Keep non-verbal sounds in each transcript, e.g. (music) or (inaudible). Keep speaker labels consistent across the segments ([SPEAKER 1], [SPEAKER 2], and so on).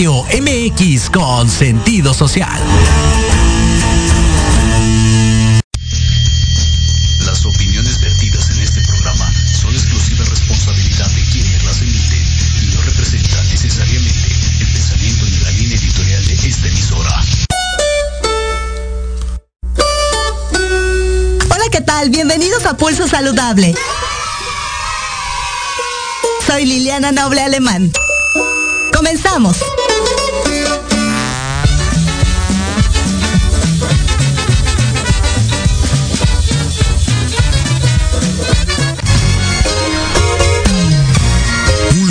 [SPEAKER 1] Radio MX con sentido social.
[SPEAKER 2] Las opiniones vertidas en este programa son exclusiva responsabilidad de quienes las emiten y no representan necesariamente el pensamiento ni la línea editorial de esta emisora.
[SPEAKER 3] Hola, ¿qué tal? Bienvenidos a Pulso Saludable. Soy Liliana Noble Alemán. Comenzamos.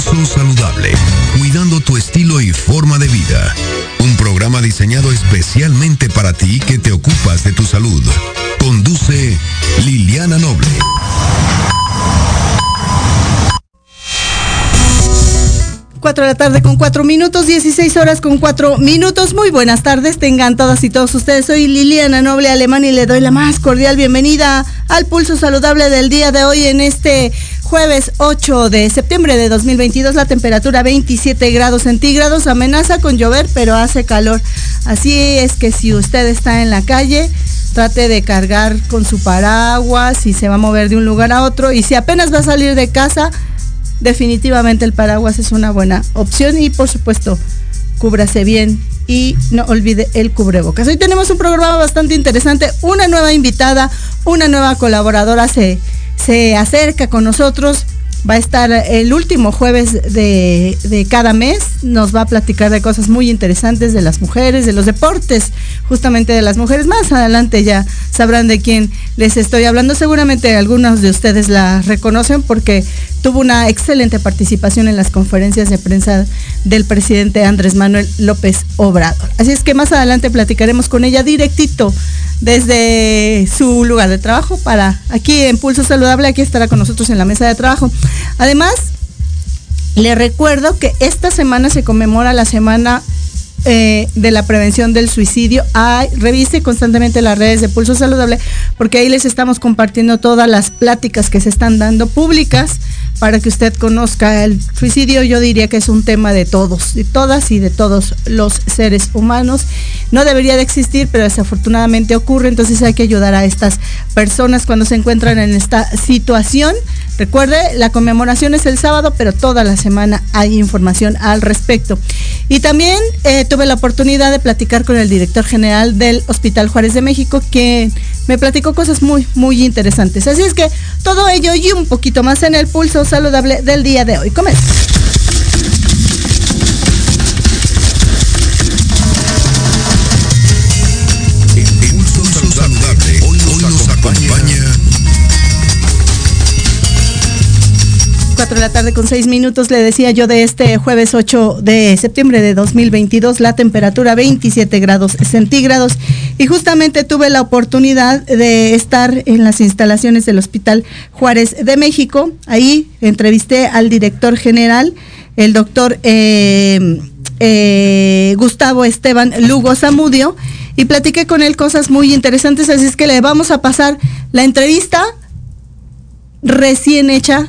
[SPEAKER 2] Pulso Saludable, cuidando tu estilo y forma de vida. Un programa diseñado especialmente para ti que te ocupas de tu salud. Conduce Liliana Noble.
[SPEAKER 3] 4 de la tarde con 4 minutos, 16 horas con 4 minutos. Muy buenas tardes, tengan todas y todos ustedes. Soy Liliana Noble Alemán y le doy la más cordial bienvenida al pulso saludable del día de hoy en este jueves 8 de septiembre de 2022. La temperatura 27 grados centígrados, amenaza con llover, pero hace calor. Así es que si usted está en la calle, trate de cargar con su paraguas si se va a mover de un lugar a otro y si apenas va a salir de casa, definitivamente el paraguas es una buena opción y por supuesto cúbrase bien y no olvide el cubrebocas. Hoy tenemos un programa bastante interesante, una nueva invitada, una nueva colaboradora se, se acerca con nosotros. Va a estar el último jueves de, de, cada mes. Nos va a platicar de cosas muy interesantes de las mujeres, de los deportes, justamente de las mujeres. Más adelante ya sabrán de quién les estoy hablando. Seguramente algunos de ustedes la reconocen porque tuvo una excelente participación en las conferencias de prensa del presidente Andrés Manuel López Obrador. Así es que más adelante platicaremos con ella directito desde su lugar de trabajo para aquí en Pulso Saludable, aquí estará con nosotros en la mesa de trabajo. Además, le recuerdo que esta semana se conmemora la semana eh, de la prevención del suicidio. Ay, revise constantemente las redes de Pulso Saludable porque ahí les estamos compartiendo todas las pláticas que se están dando públicas para que usted conozca el suicidio. Yo diría que es un tema de todos, de todas y de todos los seres humanos. No debería de existir, pero desafortunadamente ocurre, entonces hay que ayudar a estas personas cuando se encuentran en esta situación. Recuerde, la conmemoración es el sábado, pero toda la semana hay información al respecto. Y también eh, tuve la oportunidad de platicar con el director general del Hospital Juárez de México, que me platicó cosas muy, muy interesantes. Así es que todo ello y un poquito más en el pulso saludable del día de hoy. Comenzamos. 4 de la tarde con 6 minutos, le decía yo de este jueves 8 de septiembre de 2022, la temperatura 27 grados centígrados y justamente tuve la oportunidad de estar en las instalaciones del Hospital Juárez de México. Ahí entrevisté al director general, el doctor eh, eh, Gustavo Esteban Lugo Zamudio y platiqué con él cosas muy interesantes, así es que le vamos a pasar la entrevista recién hecha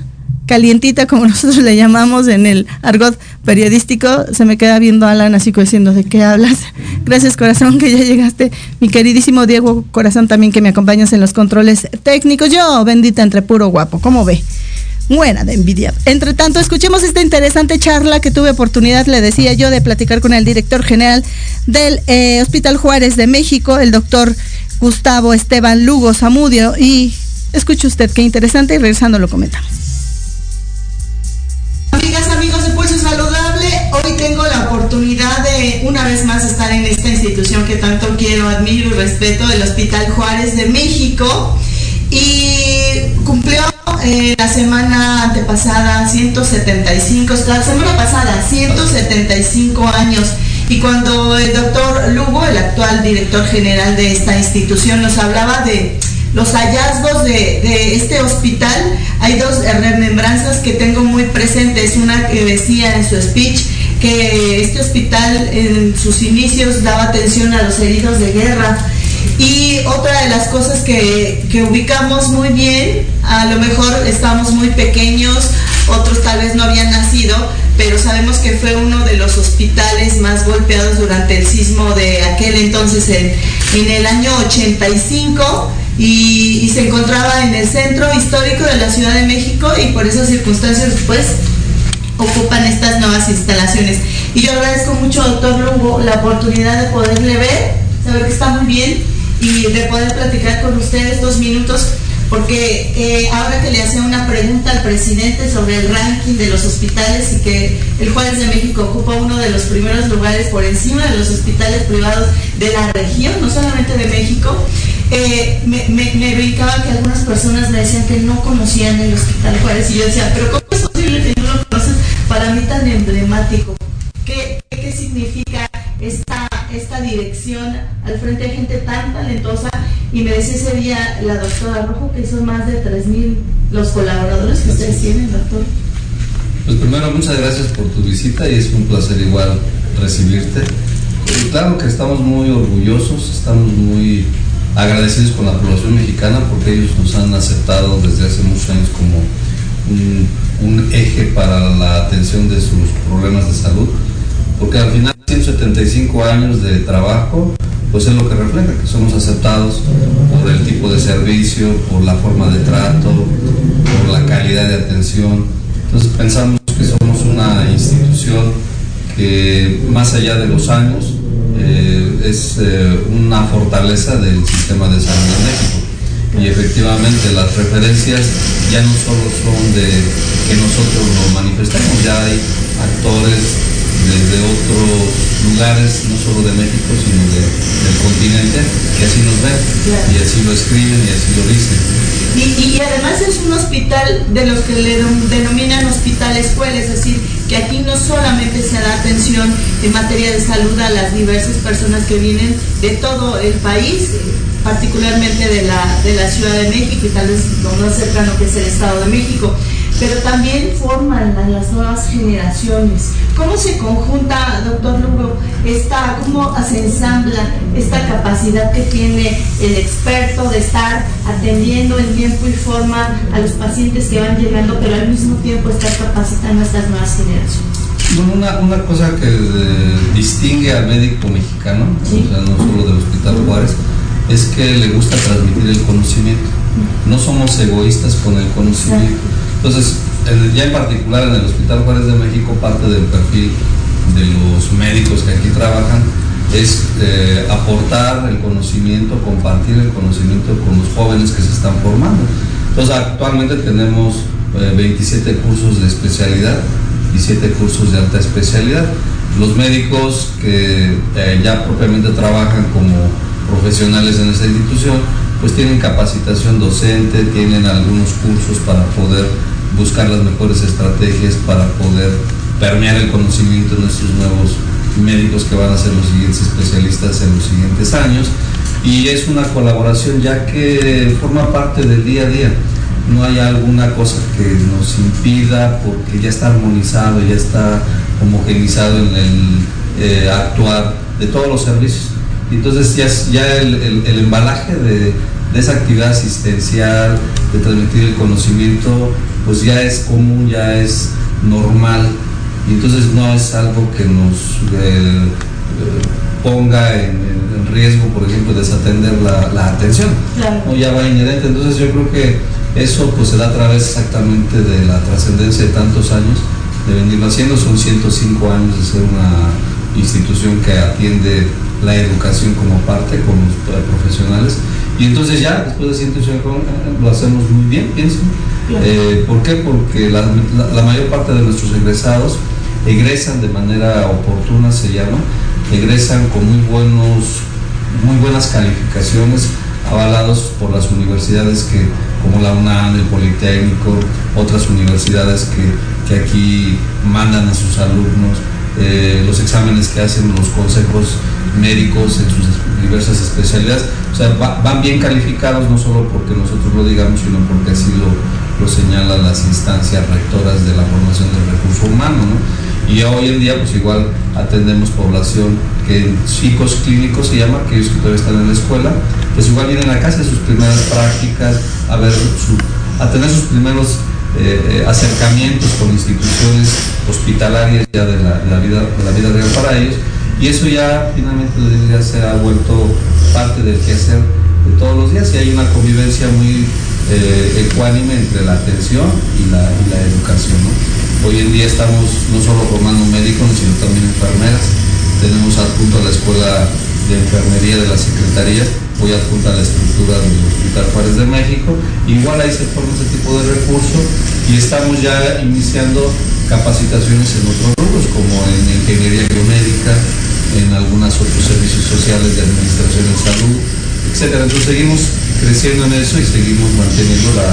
[SPEAKER 3] calientita, como (laughs) nosotros le llamamos en el argot periodístico, se me queda viendo Alan así diciendo, ¿de qué hablas? (laughs) Gracias corazón que ya llegaste, mi queridísimo Diego Corazón también que me acompañas en los controles técnicos, yo bendita entre puro guapo, ¿cómo ve? Buena de envidia. Entre tanto, escuchemos esta interesante charla que tuve oportunidad, le decía yo, de platicar con el director general del eh, Hospital Juárez de México, el doctor Gustavo Esteban Lugo Zamudio, y escuche usted qué interesante y regresando lo comentamos. Una vez más estar en esta institución que tanto quiero, admiro y respeto, el Hospital Juárez de México. Y cumplió eh, la semana antepasada 175, la semana pasada 175 años. Y cuando el doctor Lugo, el actual director general de esta institución, nos hablaba de los hallazgos de, de, este hospital, hay dos remembranzas que tengo muy presentes. Una que decía en su speech que este hospital en sus inicios daba atención a los heridos de guerra. Y otra de las cosas que, que ubicamos muy bien, a lo mejor estamos muy pequeños otros tal vez no habían nacido, pero sabemos que fue uno de los hospitales más golpeados durante el sismo de aquel entonces en, en el año 85 y, y, se encontraba en el centro histórico de la Ciudad de México y por esas circunstancias después ocupan estas nuevas instalaciones. Y yo agradezco mucho, doctor Lugo, la oportunidad de poderle ver, saber que está muy bien y de poder platicar con ustedes dos minutos, porque eh, ahora que le hacía una pregunta al presidente sobre el ranking de los hospitales y que el Juárez de México ocupa uno de los primeros lugares por encima de los hospitales privados de la región, no solamente de México, eh, me, me, brincaba que algunas personas me decían que no conocían el Hospital Juárez y yo decía, pero ¿cómo es posible que no lo conoces? ¿Qué, qué significa esta, esta dirección al frente de gente tan talentosa? Y me decía ese día la doctora Rojo que son más de 3.000 los colaboradores que ustedes tienen, doctor.
[SPEAKER 4] Pues primero, muchas gracias por tu visita y es un placer igual recibirte. Y claro que estamos muy orgullosos, estamos muy agradecidos con la población mexicana porque ellos nos han aceptado desde hace muchos años como un, un, eje para la atención de sus problemas de salud, porque al final 175 años de trabajo, pues es lo que refleja, que somos aceptados por el tipo de servicio, por la forma de trato, por la calidad de atención. Entonces pensamos que somos una institución que más allá de los años, eh, es eh, una fortaleza del sistema de salud en México. Y efectivamente las referencias ya no solo son de que nosotros lo manifestemos, ya hay actores desde otros lugares, no solo de México, sino de, del continente, que así nos ven
[SPEAKER 3] Claro.
[SPEAKER 4] y así lo escriben y así lo dicen.
[SPEAKER 3] Y, y además es un hospital de los que le denominan hospital escuela, es decir, que aquí no solamente se da atención en materia de salud a las diversas personas que vienen de todo el país, particularmente de la, de la Ciudad de México y tal vez lo más cercano que es el Estado de México, pero también forman a las nuevas generaciones. ¿Cómo se conjunta, doctor Lugo, esta, cómo se ensambla esta capacidad que tiene el experto de estar atendiendo en tiempo y forma a los pacientes que van llegando, pero al mismo tiempo estar capacitando a estas nuevas generaciones?
[SPEAKER 4] Bueno, una, una cosa que eh, distingue al médico mexicano,
[SPEAKER 3] Sí.
[SPEAKER 4] o sea, no solo del Hospital Juárez, es que le gusta transmitir el conocimiento. No somos egoístas con el conocimiento. Entonces, en- ya en particular en el Hospital Juárez de México, parte del perfil de los médicos que aquí trabajan es eh, aportar el conocimiento, compartir el conocimiento con los jóvenes que se están formando. Entonces, actualmente tenemos eh, 27 cursos de especialidad y 7 cursos de alta especialidad. Los médicos que eh, ya propiamente trabajan como profesionales en esta institución, pues tienen capacitación docente, tienen algunos cursos para poder buscar las mejores estrategias para poder permear el conocimiento de nuestros nuevos médicos que van a ser los siguientes especialistas en los siguientes años. Y es una colaboración ya que forma parte del día a día. No hay alguna cosa que nos impida porque ya está armonizado, ya está homogenizado en el eh, actuar de todos los servicios. Entonces ya, el, el- el embalaje de, de esa actividad asistencial, de transmitir el conocimiento, pues ya es común, ya es normal. Y entonces no es algo que nos eh, eh, ponga en, riesgo, por ejemplo, desatender la, la atención.
[SPEAKER 3] Claro.
[SPEAKER 4] No, ya va inherente. Entonces yo creo que eso pues se da a través exactamente de la trascendencia de tantos años de venirlo haciendo. Son 105 años de ser una institución que atiende la educación como parte con los eh, profesionales. Y entonces ya, después de 105 años, lo hacemos muy bien, pienso.
[SPEAKER 3] Claro.
[SPEAKER 4] Eh, ¿Por qué? Porque la, la- la mayor parte de nuestros egresados egresan de manera oportuna, se llama, egresan con muy buenos, muy buenas calificaciones, avalados por las universidades que, como la UNAM, el Politécnico, otras universidades que, que aquí mandan a sus alumnos, eh, los exámenes que hacen los consejos médicos en sus diversas especialidades, o sea, va- van bien calificados no solo porque nosotros lo digamos, sino porque así lo, lo señalan las instancias rectoras de la formación del recurso humano, ¿no? Y hoy en día, pues igual atendemos población que psicos clínicos se llama, aquellos que todavía están en la escuela, pues igual vienen a hacer sus primeras prácticas, a ver su, a tener sus primeros eh, acercamientos con instituciones hospitalarias ya de la, vida, de la vida real para ellos y eso ya finalmente se ha vuelto parte del quehacer de todos los días y hay una convivencia muy eh, ecuánime entre la atención y la, educación. Hoy en día estamos no solo formando médicos, sino también enfermeras. Tenemos adjunto a la Escuela de Enfermería de la Secretaría, hoy adjunta a la estructura del Hospital Juárez de México. Igual ahí se forma ese tipo de recursos y estamos ya iniciando capacitaciones en otros rubros, como en ingeniería biomédica, en algunos otros servicios sociales de administración de salud, etc. Entonces seguimos creciendo en eso y seguimos manteniendo la,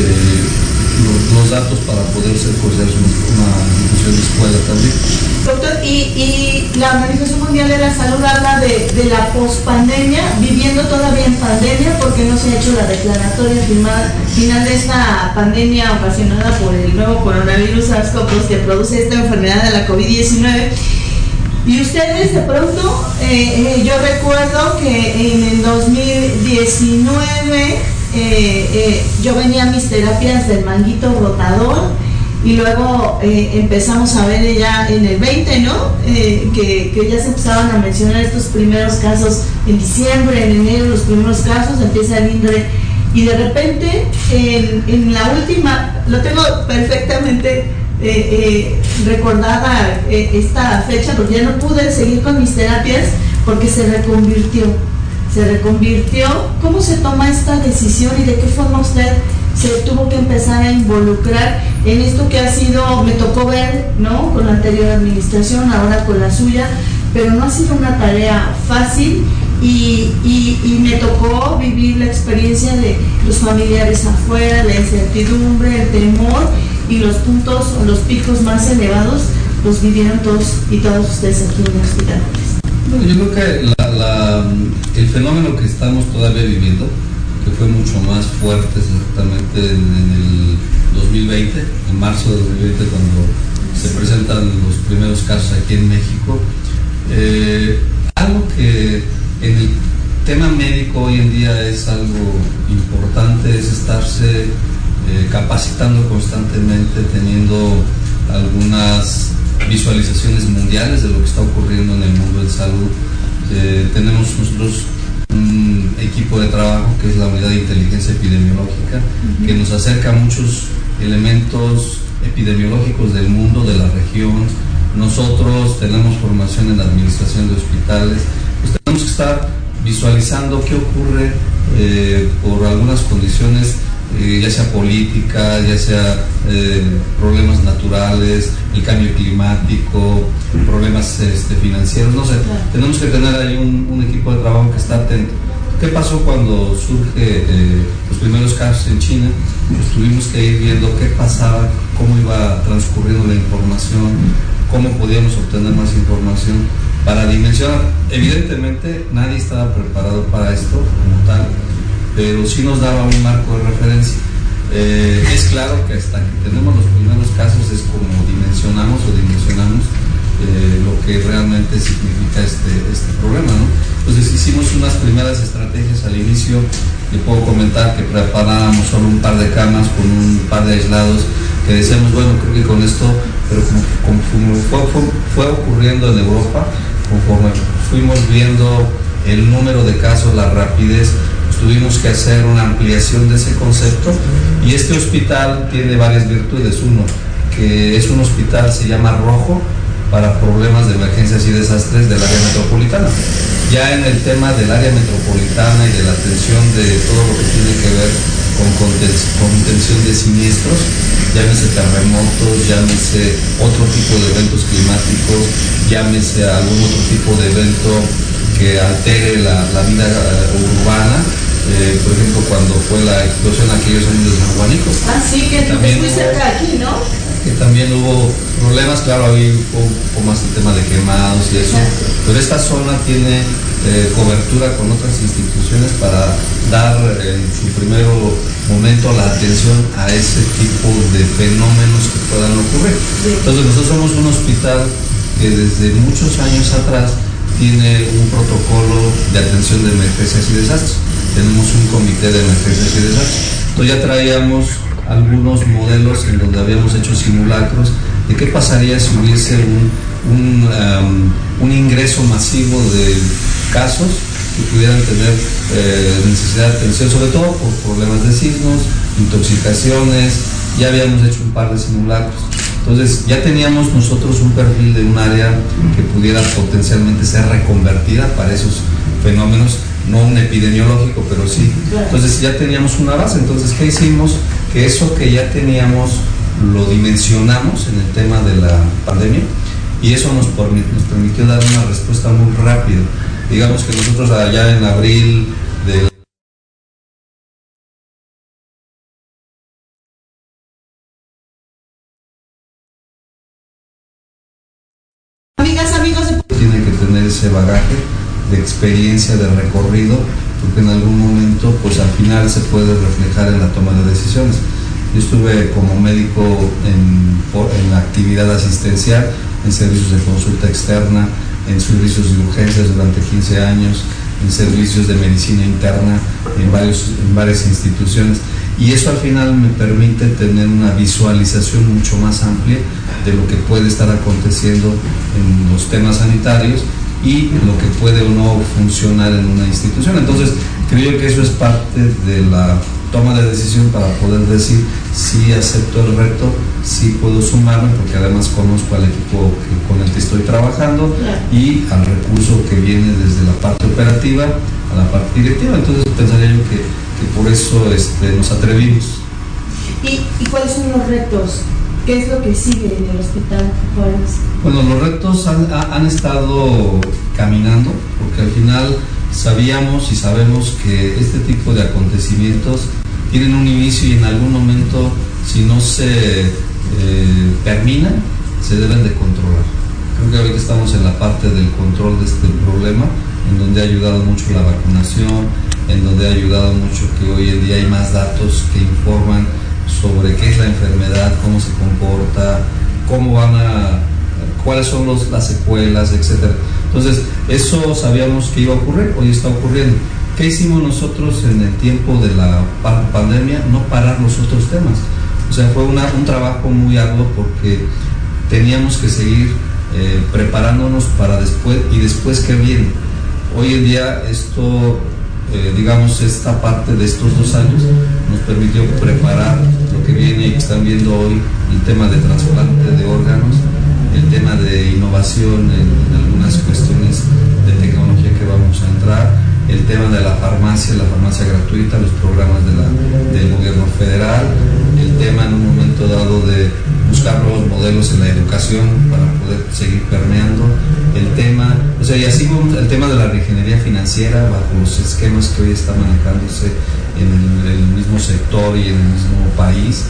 [SPEAKER 4] eh, los, datos para poder considerados una institución de escuela también.
[SPEAKER 3] Doctor, y, la Organización Mundial de la Salud habla de, la pospandemia, viviendo todavía en pandemia, porque no se ha hecho la declaratoria final de esta pandemia ocasionada por el nuevo coronavirus SARS-CoV-2 que produce esta enfermedad de la COVID-19. Y ustedes de pronto, eh, eh, yo recuerdo que en el 2019 eh, yo venía a mis terapias del manguito rotador y luego empezamos a ver ya en el 20, ¿no? Que, ya se empezaban a mencionar estos primeros casos en diciembre, en enero, los primeros casos, empieza el INDRE y de repente en, la última, lo tengo perfectamente eh, eh, recordada eh, esta fecha porque ya no pude seguir con mis terapias porque se reconvirtió. Se reconvirtió. ¿Cómo se toma esta decisión y de qué forma usted se tuvo que empezar a involucrar en esto que ha sido, me tocó ver, ¿no? Con la anterior administración, ahora con la suya, pero no ha sido una tarea fácil y, y, me tocó vivir la experiencia de los familiares afuera, la incertidumbre, el temor y los puntos los picos más elevados los vivieron todos y todos ustedes aquí en el hospital.
[SPEAKER 4] Yo creo que el fenómeno que estamos todavía viviendo, que fue mucho más fuerte exactamente en, el 2020, en marzo de 2020 cuando se presentan los primeros casos aquí en México, eh, algo que en el tema médico hoy en día es algo importante, es estarse eh, capacitando constantemente, teniendo algunas visualizaciones mundiales de lo que está ocurriendo en el mundo de salud. Eh, tenemos nosotros un equipo de trabajo que es la unidad de inteligencia epidemiológica, que nos acerca a muchos elementos epidemiológicos del mundo, de la región. Nosotros tenemos formación en la administración de hospitales, pues tenemos que estar visualizando qué ocurre eh, por algunas condiciones eh, ya sea política, ya sea eh, problemas naturales, el cambio climático, problemas este, financieros, no sé, tenemos que tener ahí un, equipo de trabajo que está atento. ¿Qué pasó cuando surge eh, los primeros casos en China? Pues tuvimos que ir viendo qué pasaba, cómo iba transcurriendo la información, cómo podíamos obtener más información para dimensionar. Evidentemente nadie estaba preparado para esto como tal pero sí nos daba un marco de referencia. Eh, es claro que hasta que tenemos los primeros casos es como dimensionamos o dimensionamos eh, lo que realmente significa este, este problema. Entonces hicimos unas primeras estrategias al inicio, le puedo comentar que preparábamos solo un par de camas con un par de aislados, que decíamos, bueno, creo que con esto, pero como, fue, fue ocurriendo en Europa, conforme fuimos viendo el número de casos, la rapidez, tuvimos que hacer una ampliación de ese concepto y este hospital tiene varias virtudes. Uno, que es un hospital, se llama rojo, para problemas de emergencias y desastres del área metropolitana. Ya en el tema del área metropolitana y de la atención de todo lo que tiene que ver con contención de siniestros, llámese terremotos, llámese otro tipo de eventos climáticos, llámese algún otro tipo de evento que altere la, la vida urbana, eh, por ejemplo, cuando fue la explosión aquellos años de San Juanico.
[SPEAKER 3] Ah, sí, que también muy cerca aquí, ¿no?
[SPEAKER 4] Que también hubo problemas, claro, había un poco más el tema de quemados y eso, pero esta zona tiene eh, cobertura con otras instituciones para dar en su primer momento la atención a ese tipo de fenómenos que puedan ocurrir. Entonces nosotros somos un hospital que desde muchos años atrás tiene un protocolo de atención de emergencias y desastres tenemos un comité de emergencias y desastres. Entonces ya traíamos algunos modelos en donde habíamos hecho simulacros de qué pasaría si hubiese un, um, ingreso masivo de casos que pudieran tener eh, necesidad de atención, sobre todo por problemas de sismos, intoxicaciones, ya habíamos hecho un par de simulacros. Entonces ya teníamos nosotros un perfil de un área que pudiera potencialmente ser reconvertida para esos fenómenos, no un epidemiológico, pero sí. Entonces ya teníamos una base. Entonces, ¿qué hicimos? Que eso que ya teníamos lo dimensionamos en el tema de la pandemia y eso nos, permitió dar una respuesta muy rápida. Digamos que nosotros allá en abril bagaje de experiencia, de recorrido, porque en algún momento, pues al final se puede reflejar en la toma de decisiones. Yo estuve como médico en, en actividad asistencial, en servicios de consulta externa, en servicios de urgencias durante 15 años, en servicios de medicina interna, en, varios, en varias instituciones. Y eso al final me permite tener una visualización mucho más amplia de lo que puede estar aconteciendo en los temas sanitarios y lo que puede o no funcionar en una institución. Entonces, creo que eso es parte de la toma de decisión para poder decir si acepto el reto, si puedo sumarme, porque además conozco al equipo con el que estoy trabajando y al recurso que viene desde la parte operativa a la parte directiva. Entonces pensaría yo que, por eso este, nos atrevimos.
[SPEAKER 3] ¿Y, cuáles son los retos? ¿Qué es lo que sigue en el hospital Juárez?
[SPEAKER 4] Bueno, los retos han, estado caminando, porque al final sabíamos y sabemos que este tipo de acontecimientos tienen un inicio y en algún momento, si no se eh, termina, se deben de controlar. Creo que ahorita estamos en la parte del control de este problema, en donde ha ayudado mucho la vacunación, en donde ha ayudado mucho que hoy en día hay más datos que informan sobre qué es la enfermedad, cómo se comporta, cómo van a, cuáles son los, las secuelas, etc. Entonces, eso sabíamos que iba a ocurrir, hoy está ocurriendo. ¿Qué hicimos nosotros en el tiempo de la pandemia? No parar los otros temas. O sea, fue un trabajo muy arduo porque teníamos que seguir eh, preparándonos para después y después qué viene. Hoy en día esto, eh, digamos, esta parte de estos dos años nos permitió preparar lo que viene y que están viendo hoy, el tema de trasplante de órganos, el tema de innovación en algunas cuestiones de tecnología que vamos a entrar el tema de la farmacia, la farmacia gratuita, los programas del gobierno federal, el tema en un momento dado de buscar nuevos modelos en la educación para poder seguir permeando, el tema, o sea, y así el tema de la ingeniería financiera bajo los esquemas que hoy está manejándose en el, mismo sector y en el mismo país.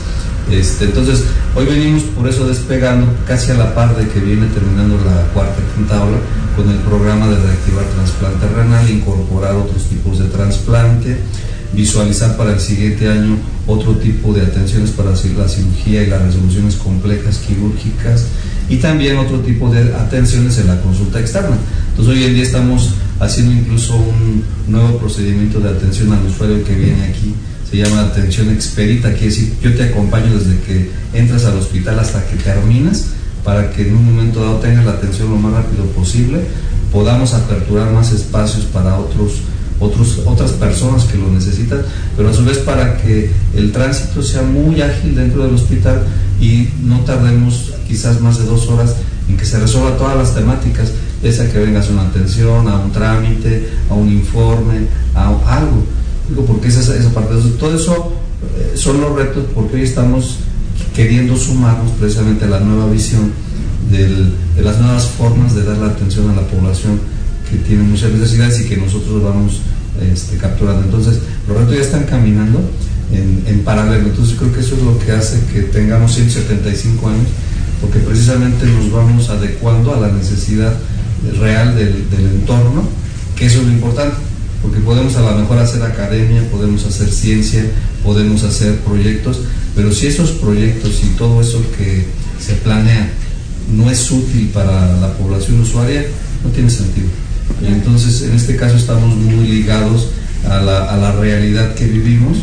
[SPEAKER 4] Este, entonces, hoy venimos por eso despegando casi a la par de que viene terminando la cuarta ola con el programa de reactivar trasplante renal, incorporar otros tipos de trasplante, visualizar para el siguiente año otro tipo de atenciones para la cirugía y las resoluciones complejas quirúrgicas y también otro tipo de atenciones en la consulta externa. Entonces hoy en día estamos haciendo incluso un nuevo procedimiento de atención al usuario que viene aquí, se llama atención expedita, quiere decir yo te acompaño desde que entras al hospital hasta que terminas para que en un momento dado tengas la atención lo más rápido posible, podamos aperturar más espacios para otros, otros, otras personas que lo necesitan, pero a su vez para que el tránsito sea muy ágil dentro del hospital y no tardemos quizás más de dos horas en que se resuelva todas las temáticas, ya sea que vengas a una atención, a un trámite, a un informe, a algo. Digo, porque esa, esa parte, todo eso eh, son los retos porque hoy estamos queriendo sumarnos precisamente a la nueva visión de las nuevas formas de dar la atención a la población que tiene muchas necesidades y que nosotros vamos este, capturando. Entonces, los retos ya están caminando en, paralelo. Entonces, creo que eso es lo que hace que tengamos 175 años, porque precisamente nos vamos adecuando a la necesidad real del, del entorno, que eso es lo importante porque podemos a lo mejor hacer academia, podemos hacer ciencia, podemos hacer proyectos, pero si esos proyectos y todo eso que se planea no es útil para la población usuaria, no tiene sentido. Y entonces, en este caso estamos muy ligados a la, realidad que vivimos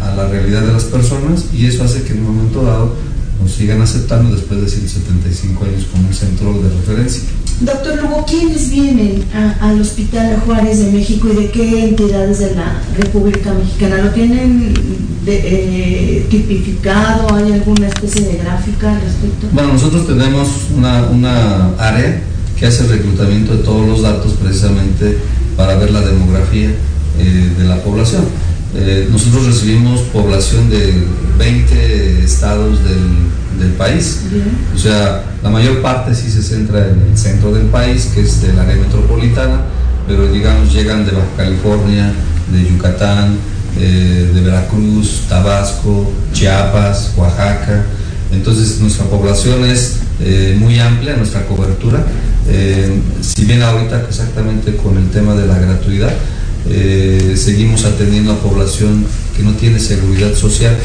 [SPEAKER 4] a la realidad de las personas y eso hace que en un momento dado nos sigan aceptando después de 175 años como un centro de referencia.
[SPEAKER 3] Doctor Lugo, ¿quiénes vienen al Hospital Juárez de México y de qué entidades de la República Mexicana? ¿Lo tienen eh, tipificado? ¿Hay alguna especie de gráfica al respecto?
[SPEAKER 4] Bueno, nosotros tenemos una, una área que hace el reclutamiento de todos los datos precisamente para ver la demografía eh, de la población. Eh, nosotros recibimos población de 20 estados del, del país. O sea, la mayor parte sí se centra en el centro del país, que es del área metropolitana, pero digamos llegan de Baja California, de Yucatán, eh, de Veracruz, Tabasco, Chiapas, Oaxaca. Entonces nuestra población es eh, muy amplia, nuestra cobertura. si bien ahorita exactamente con el tema de la gratuidad, eh, seguimos atendiendo a población que no tiene seguridad social.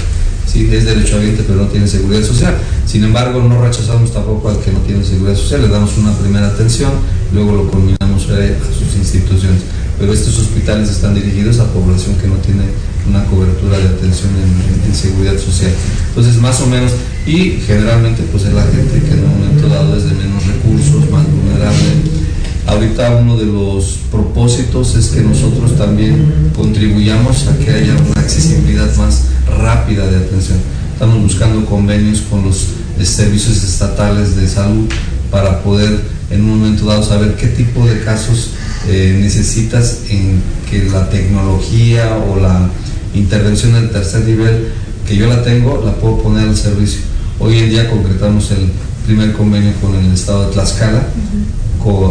[SPEAKER 4] ¿Sí? Es derechohabiente pero no tiene seguridad social. Sin embargo, no rechazamos tampoco al que no tiene seguridad social, le damos una primera atención, luego lo culminamos a sus instituciones. Pero estos hospitales están dirigidos a población que no tiene una cobertura de atención en, en, seguridad social. Entonces, más o menos, y generalmente pues es la gente que en un momento dado es de menos recursos, más vulnerable, Ahorita uno de los propósitos es que nosotros también contribuyamos a que haya una accesibilidad más rápida de atención. Estamos buscando convenios con los servicios estatales de salud para poder en un momento dado saber qué tipo de casos eh, necesitas en que la tecnología o la intervención del tercer nivel que yo la tengo la puedo poner al servicio. Hoy en día concretamos el primer convenio con el estado de Tlaxcala.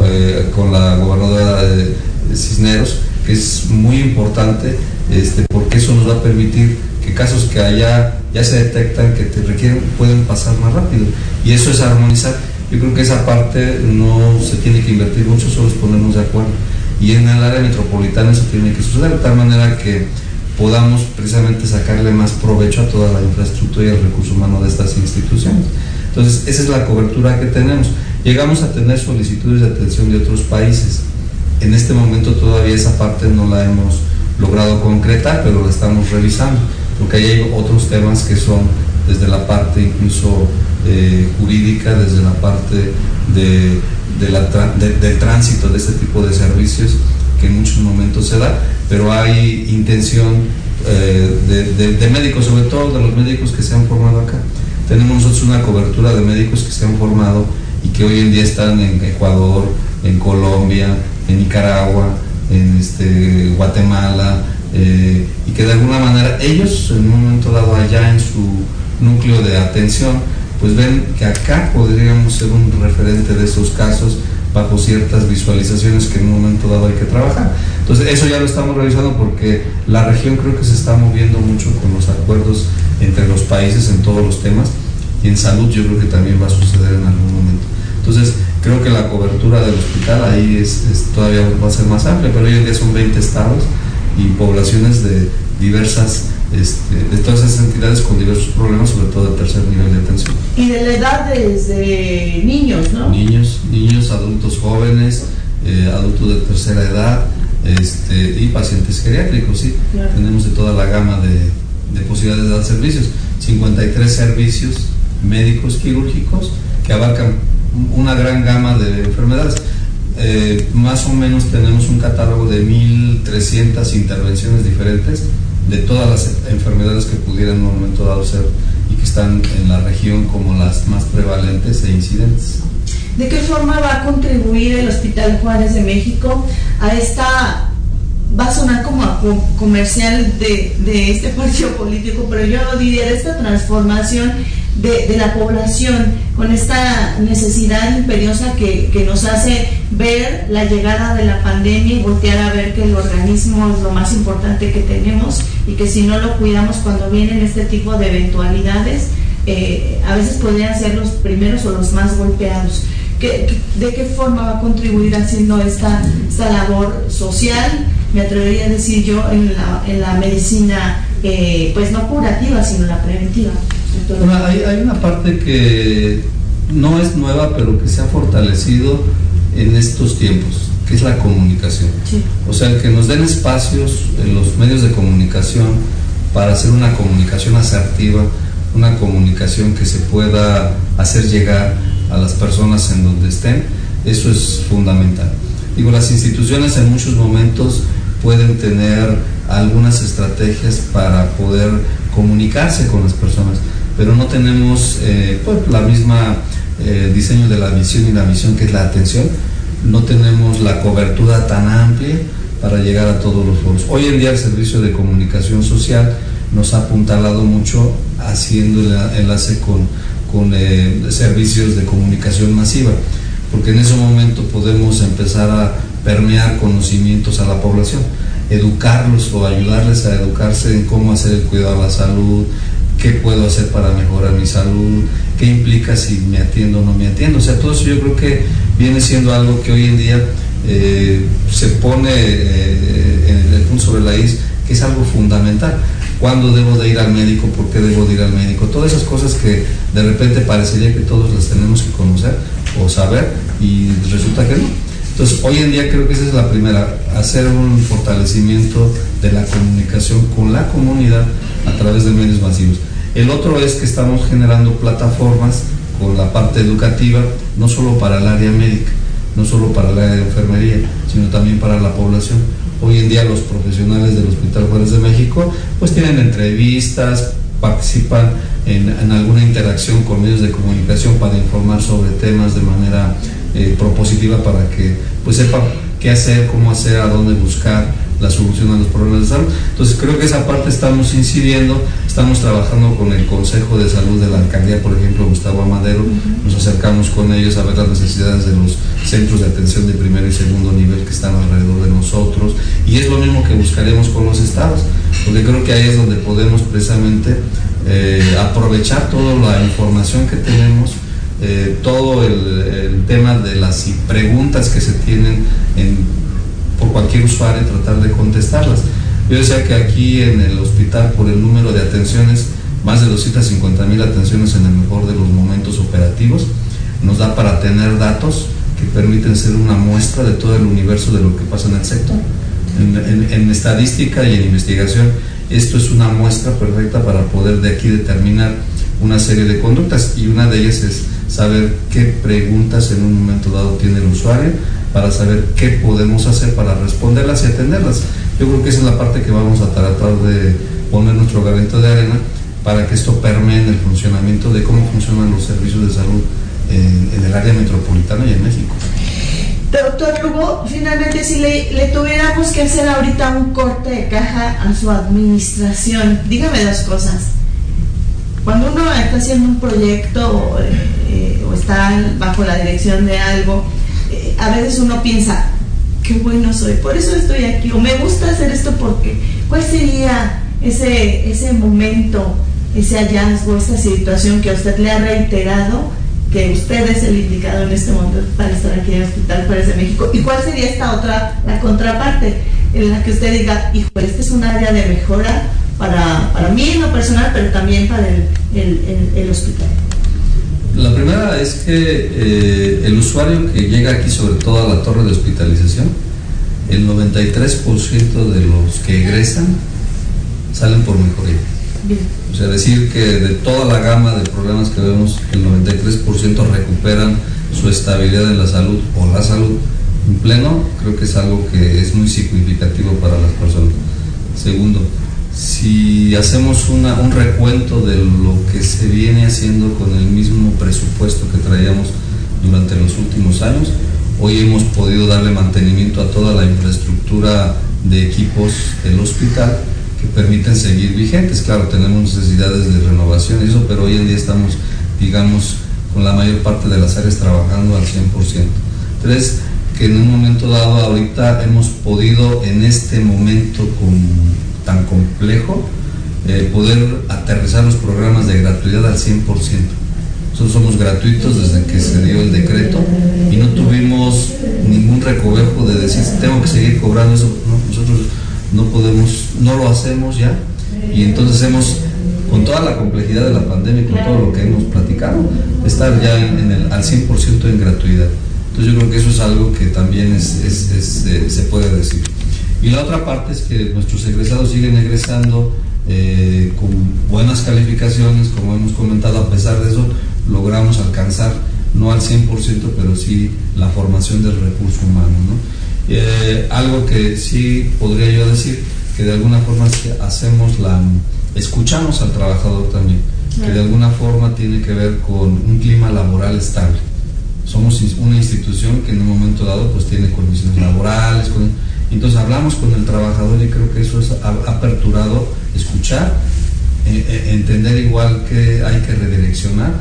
[SPEAKER 4] Eh, con, la gobernadora de, Cisneros, que es muy importante este, porque eso nos va a permitir que casos que allá ya se detectan, que te requieren, pueden pasar más rápido. Y eso es armonizar. Yo creo que esa parte no se tiene que invertir mucho, solo es ponernos de acuerdo. Y en el área metropolitana eso tiene que suceder de tal manera que podamos precisamente sacarle más provecho a toda la infraestructura y el recurso humano de estas instituciones. Entonces, esa es la cobertura que tenemos. Llegamos a tener solicitudes de atención de otros países. En este momento todavía esa parte no la hemos logrado concretar, pero la estamos revisando, porque ahí hay otros temas que son desde la parte incluso eh, jurídica, desde la parte de, del tránsito de este tipo de servicios que en muchos momentos se da, pero hay intención eh, de médicos, sobre todo de los médicos que se han formado acá. Tenemos nosotros una cobertura de médicos que se han formado que hoy en día están en Ecuador, en Colombia, en Nicaragua, en este, Guatemala, eh, y que de alguna manera ellos en un momento dado allá en su núcleo de atención, pues ven que acá podríamos ser un referente de esos casos bajo ciertas visualizaciones que en un momento dado hay que trabajar. Entonces eso ya lo estamos revisando porque la región creo que se está moviendo mucho con los acuerdos entre los países en todos los temas y en salud yo creo que también va a suceder en algún momento. Entonces, creo que la cobertura del hospital ahí es, todavía va a ser más amplia, pero hoy en día son 20 estados y poblaciones de diversas, este, de todas esas entidades con diversos problemas, sobre todo de tercer nivel de atención.
[SPEAKER 3] Y de la edad desde niños, ¿no?
[SPEAKER 4] Niños, niños, adultos jóvenes, eh, adultos de tercera edad este, y pacientes geriátricos, sí. Tenemos de toda la gama de, de posibilidades de dar servicios. 53 servicios médicos quirúrgicos que abarcan una gran gama de enfermedades. Eh, más o menos tenemos un catálogo de 1.300 intervenciones diferentes de todas las enfermedades que pudieran en un momento dado ser y que están en la región como las más prevalentes e incidentes.
[SPEAKER 3] ¿De qué forma va a contribuir el Hospital Juárez de México a esta, va a sonar como a comercial de, de este partido político, pero yo diría de esta transformación de, la población, con esta necesidad imperiosa que, que, nos hace ver la llegada de la pandemia y voltear a ver que el organismo es lo más importante que tenemos y que si no lo cuidamos cuando vienen este tipo de eventualidades, eh, a veces podrían ser los primeros o los más golpeados. de qué forma va a contribuir haciendo esta, esta labor social? Me atrevería a decir yo en la, en la medicina, eh, pues no curativa, sino la preventiva
[SPEAKER 4] hay, una parte que no es nueva, pero que se ha fortalecido en estos tiempos, que es la comunicación. O sea, que nos den espacios en los medios de comunicación para hacer una comunicación asertiva, una comunicación que se pueda hacer llegar a las personas en donde estén, eso es fundamental. Digo, las instituciones en muchos momentos pueden tener algunas estrategias para poder comunicarse con las personas, pero no tenemos eh, pues, la misma eh, diseño de la visión y la misión que es la atención, no tenemos la cobertura tan amplia para llegar a todos los foros. Hoy en día el servicio de comunicación social nos ha apuntalado mucho haciendo el enlace con, con eh, servicios de comunicación masiva, porque en ese momento podemos empezar a permear conocimientos a la población, educarlos o ayudarles a educarse en cómo hacer el cuidado a la salud, qué puedo hacer para mejorar mi salud, qué implica si me atiendo o no me atiendo. O sea, todo eso yo creo que viene siendo algo que hoy en día eh, se pone eh, en el punto sobre la is, que es algo fundamental. ¿Cuándo debo de ir al médico? ¿Por qué debo de ir al médico? Todas esas cosas que de repente parecería que todos las tenemos que conocer o saber y resulta que no. Entonces, hoy en día creo que esa es la primera, hacer un fortalecimiento de la comunicación con la comunidad a través de medios masivos. El otro es que estamos generando plataformas con la parte educativa, no solo para el área médica, no solo para el área de enfermería, sino también para la población. Hoy en día los profesionales del Hospital Juárez de México pues tienen entrevistas, participan en, alguna interacción con medios de comunicación para informar sobre temas de manera eh, propositiva para que pues sepan qué hacer, cómo hacer, a dónde buscar la solución a los problemas de salud. Entonces creo que esa parte estamos incidiendo, estamos trabajando con el Consejo de Salud de la Alcaldía, por ejemplo, Gustavo Amadero, nos acercamos con ellos a ver las necesidades de los centros de atención de primer y segundo nivel que están alrededor de nosotros. Y es lo mismo que buscaremos con los estados, porque creo que ahí es donde podemos precisamente eh, aprovechar toda la información que tenemos eh, todo el, tema de las preguntas que se tienen por cualquier usuario y tratar de contestarlas. Yo decía que aquí en el hospital, por el número de atenciones, más de 250 mil atenciones en el mejor de los momentos operativos, nos da para tener datos que permiten ser una muestra de todo el universo de lo que pasa en el sector. en estadística y en investigación, esto es una muestra perfecta para poder de aquí determinar una serie de conductas y una de ellas es saber qué preguntas en un momento dado tiene el usuario para saber qué podemos hacer para responderlas y atenderlas. Yo creo que esa es la parte que vamos a tratar de poner nuestro granito de arena para que esto permee en el funcionamiento de cómo funcionan los servicios de salud en, el área metropolitana y en México.
[SPEAKER 3] Doctor Lugo, finalmente si le, tuviéramos que hacer ahorita un corte de caja a su administración, dígame dos cosas. Cuando uno está haciendo un proyecto eh, o está bajo la dirección de algo, eh, a veces uno piensa, qué bueno soy, por eso estoy aquí, o me gusta hacer esto porque, ¿cuál sería ese, ese momento, ese hallazgo, esa situación que a usted le ha reiterado que usted es el indicado en este momento para estar aquí en el Hospital Juárez de México? ¿Y cuál sería esta otra, la contraparte, en la que usted diga, hijo, este es un área de mejora para, para mí en lo personal, pero también para el, el, el, hospital?
[SPEAKER 4] La primera es que eh, el usuario que llega aquí, sobre todo a la torre de hospitalización, el 93% de los que egresan salen por mejoría. O sea, decir que de toda la gama de problemas que vemos, el 93% recuperan su estabilidad en la salud o la salud en pleno, creo que es algo que es muy significativo para las personas. Segundo, si hacemos una, un recuento de lo que se viene haciendo con el mismo presupuesto que traíamos durante los últimos años, hoy hemos podido darle mantenimiento a toda la infraestructura de equipos del hospital que permiten seguir vigentes. Claro, tenemos necesidades de renovación y eso, pero hoy en día estamos, digamos, con la mayor parte de las áreas trabajando al 100%. Tres, que en un momento dado ahorita hemos podido en este momento con tan complejo eh, poder aterrizar los programas de gratuidad al 100%. Nosotros somos gratuitos desde que se dio el decreto y no tuvimos ningún recovejo de decir tengo que seguir cobrando eso. nosotros no podemos, no lo hacemos ya y entonces hemos, con toda la complejidad de la pandemia y con todo lo que hemos platicado, estar ya al 100% en gratuidad. Entonces yo creo que eso es algo que también es, se puede decir. Y la otra parte es que nuestros egresados siguen egresando eh, con buenas calificaciones, como hemos comentado, a pesar de eso logramos alcanzar, no al 100%, pero sí la formación del recurso humano. Eh, algo que sí podría yo decir, que de alguna forma hacemos la, escuchamos al trabajador también, que de alguna forma tiene que ver con un clima laboral estable. Somos una institución que en un momento dado pues tiene condiciones laborales, entonces hablamos con el trabajador y creo que eso es aperturado, escuchar, eh, eh, entender igual que hay que redireccionar,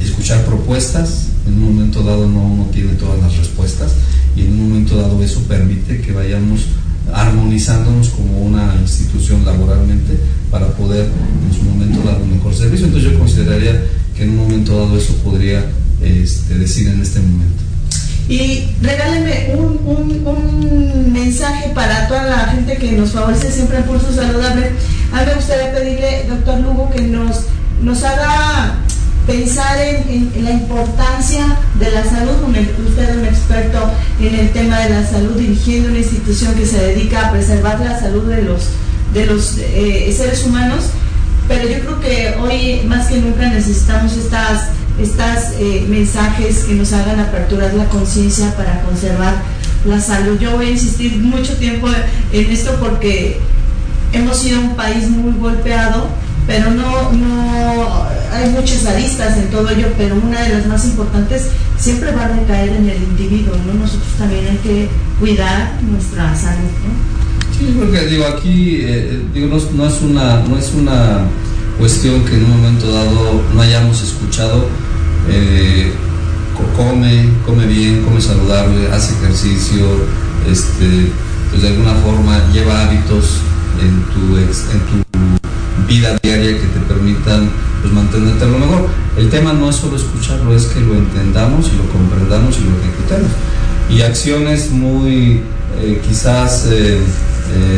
[SPEAKER 4] escuchar propuestas, en un momento dado no uno tiene todas las respuestas y en un momento dado eso permite que vayamos armonizándonos como una institución laboralmente para poder en su momento dar un mejor servicio. Entonces yo consideraría que en un momento dado eso podría este, decir en este momento.
[SPEAKER 3] Y regálenme un, un, mensaje para toda la gente que nos favorece siempre el pulso saludable. A mí me gustaría pedirle, doctor Lugo, que nos, nos haga pensar en, la importancia de la salud, usted es un experto en el tema de la salud, dirigiendo una institución que se dedica a preservar la salud de los, de los eh, seres humanos, pero yo creo que hoy más que nunca necesitamos estas, estas eh, mensajes que nos hagan aperturar la conciencia para conservar la salud. Yo voy a insistir mucho tiempo en esto porque hemos sido un país muy golpeado pero no, no hay muchas aristas en todo ello, pero una de las más importantes siempre va a recaer en el individuo, ¿no? Nosotros también hay que cuidar nuestra salud, ¿no?
[SPEAKER 4] Sí, porque digo, aquí eh, digo, no, es una, no es una cuestión que en un momento dado no hayamos escuchado. Eh, come, come bien, come saludable, hace ejercicio, este, pues de alguna forma lleva hábitos en tu, en tu vida diaria que te permitan pues, mantenerte a lo mejor. El tema no es solo escucharlo, es que lo entendamos y lo comprendamos y lo ejecutemos. Y acciones muy eh, quizás eh,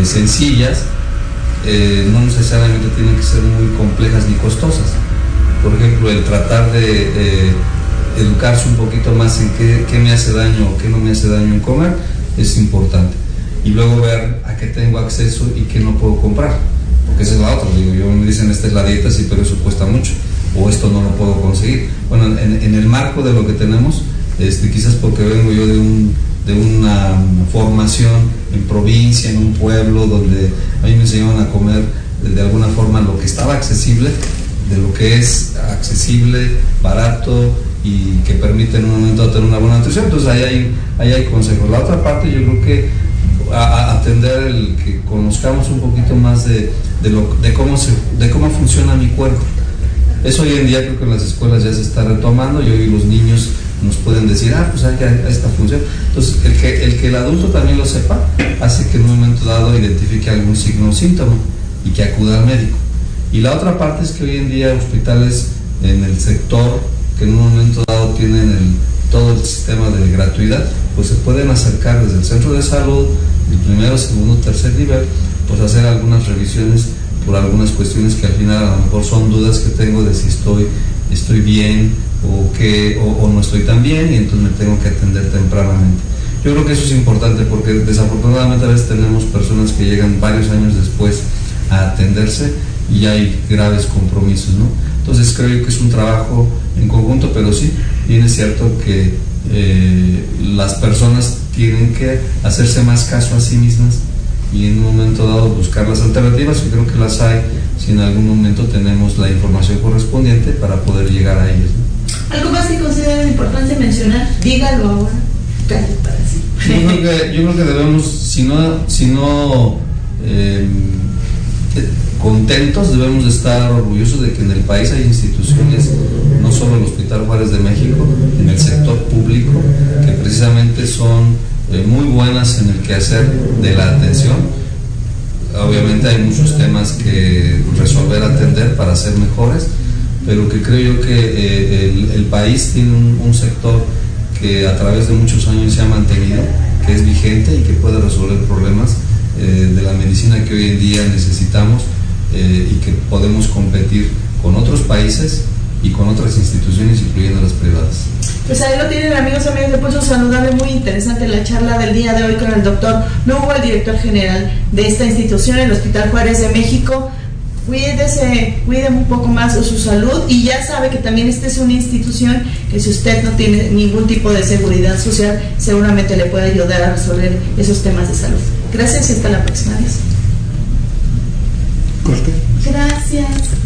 [SPEAKER 4] sencillas, no necesariamente tienen que ser muy complejas ni costosas. Por ejemplo, el tratar de educarse un poquito más en qué, me hace daño o qué no me hace daño en comer es importante. Y luego ver a qué tengo acceso y qué no puedo comprar porque esa es la otra, digo, yo me dicen esta es la dieta, sí, pero eso cuesta mucho, o esto no lo puedo conseguir. Bueno, en, el marco de lo que tenemos, este, quizás porque vengo yo de, un, de una formación en provincia, en un pueblo, donde a mí me enseñaban a comer de, alguna forma lo que estaba accesible, de lo que es accesible, barato y que permite en un momento tener una buena nutrición. Entonces ahí hay, hay consejos. La otra parte yo creo que a, atender el que conozcamos un poquito más de, de, cómo se, de cómo funciona mi cuerpo. Eso hoy en día creo que en las escuelas ya se está retomando y hoy los niños nos pueden decir, ah, pues hay, esta función. Entonces, el que, el que el adulto también lo sepa hace que en un momento dado identifique algún signo o síntoma y que acuda al médico. Y la otra parte es que hoy en día hospitales en el sector que en un momento dado tienen todo el sistema de gratuidad, pues se pueden acercar desde el centro de salud, el primero, segundo, tercer nivel, pues hacer algunas revisiones por algunas cuestiones que al final a lo mejor son dudas que tengo de si estoy, estoy bien o, que, o, no estoy tan bien y entonces me tengo que atender tempranamente. Yo creo que eso es importante porque desafortunadamente a veces tenemos personas que llegan varios años después a atenderse y hay graves compromisos, ¿no? Entonces creo que es un trabajo en conjunto, pero sí, bien es cierto que eh, las personas tienen que hacerse más caso a sí mismas y en un momento dado buscar las alternativas, y creo que las hay si en algún momento tenemos la información correspondiente para poder llegar a ellas.
[SPEAKER 3] ¿Algo más que consideren importante mencionar? Dígalo ahora.
[SPEAKER 4] Yo creo que, yo creo que debemos, si no, si no eh, contentos, debemos estar orgullosos de que en el país hay instituciones, no solo el Hospital Juárez de México, en el sector público, que precisamente son muy buenas en el quehacer de la atención. Obviamente hay muchos temas que resolver, atender para ser mejores, pero que creo yo que eh, el, país tiene un, sector que a través de muchos años se ha mantenido, que es vigente y que puede resolver problemas eh, de la medicina que hoy en día necesitamos y que podemos competir con otros países y con otras instituciones, incluyendo las privadas.
[SPEAKER 3] Pues ahí lo tienen amigos, amigos de Pulso Saludable, muy interesante la charla del día de hoy con el doctor Lugo, el director general de esta institución, el Hospital Juárez de México.
[SPEAKER 5] cuídese, cuide un poco más de su salud y ya sabe que también esta es una institución que si usted no tiene ningún tipo de seguridad social, seguramente le puede ayudar a resolver esos temas de salud. Gracias y hasta la próxima. Gracias.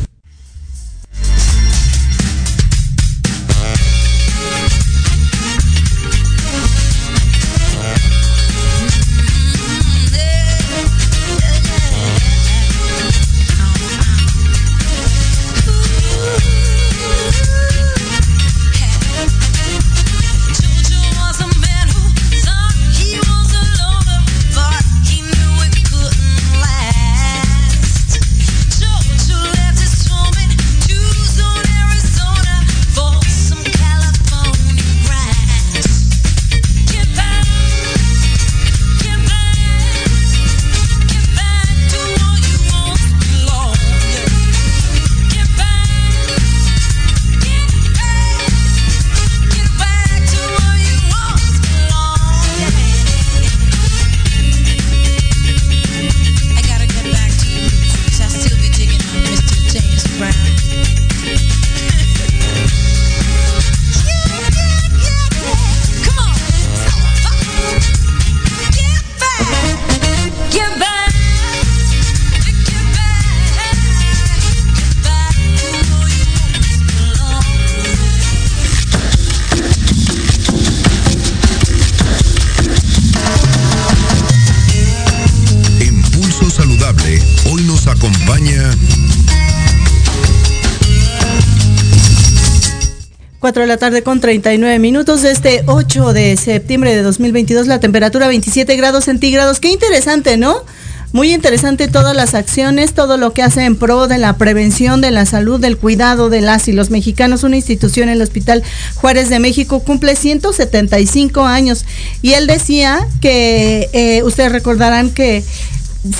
[SPEAKER 3] De la tarde con 39 minutos de este 8 de septiembre de 2022, la temperatura 27 grados centígrados. Qué interesante, ¿no? Muy interesante todas las acciones, todo lo que hace en pro de la prevención de la salud, del cuidado de las y los mexicanos. Una institución, el Hospital Juárez de México, cumple 175 años. Y él decía que, eh, ustedes recordarán que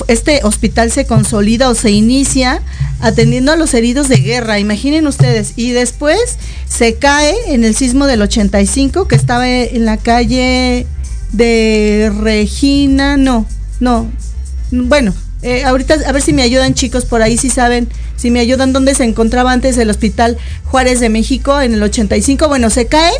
[SPEAKER 3] este hospital se consolida o se inicia atendiendo a los heridos de guerra, imaginen ustedes, y después se cae en el sismo del 85 que estaba en la calle de Regina, no, no, bueno, eh, ahorita a ver si me ayudan chicos por ahí si saben, si me ayudan dónde se encontraba antes el hospital Juárez de México en el 85, bueno, se cae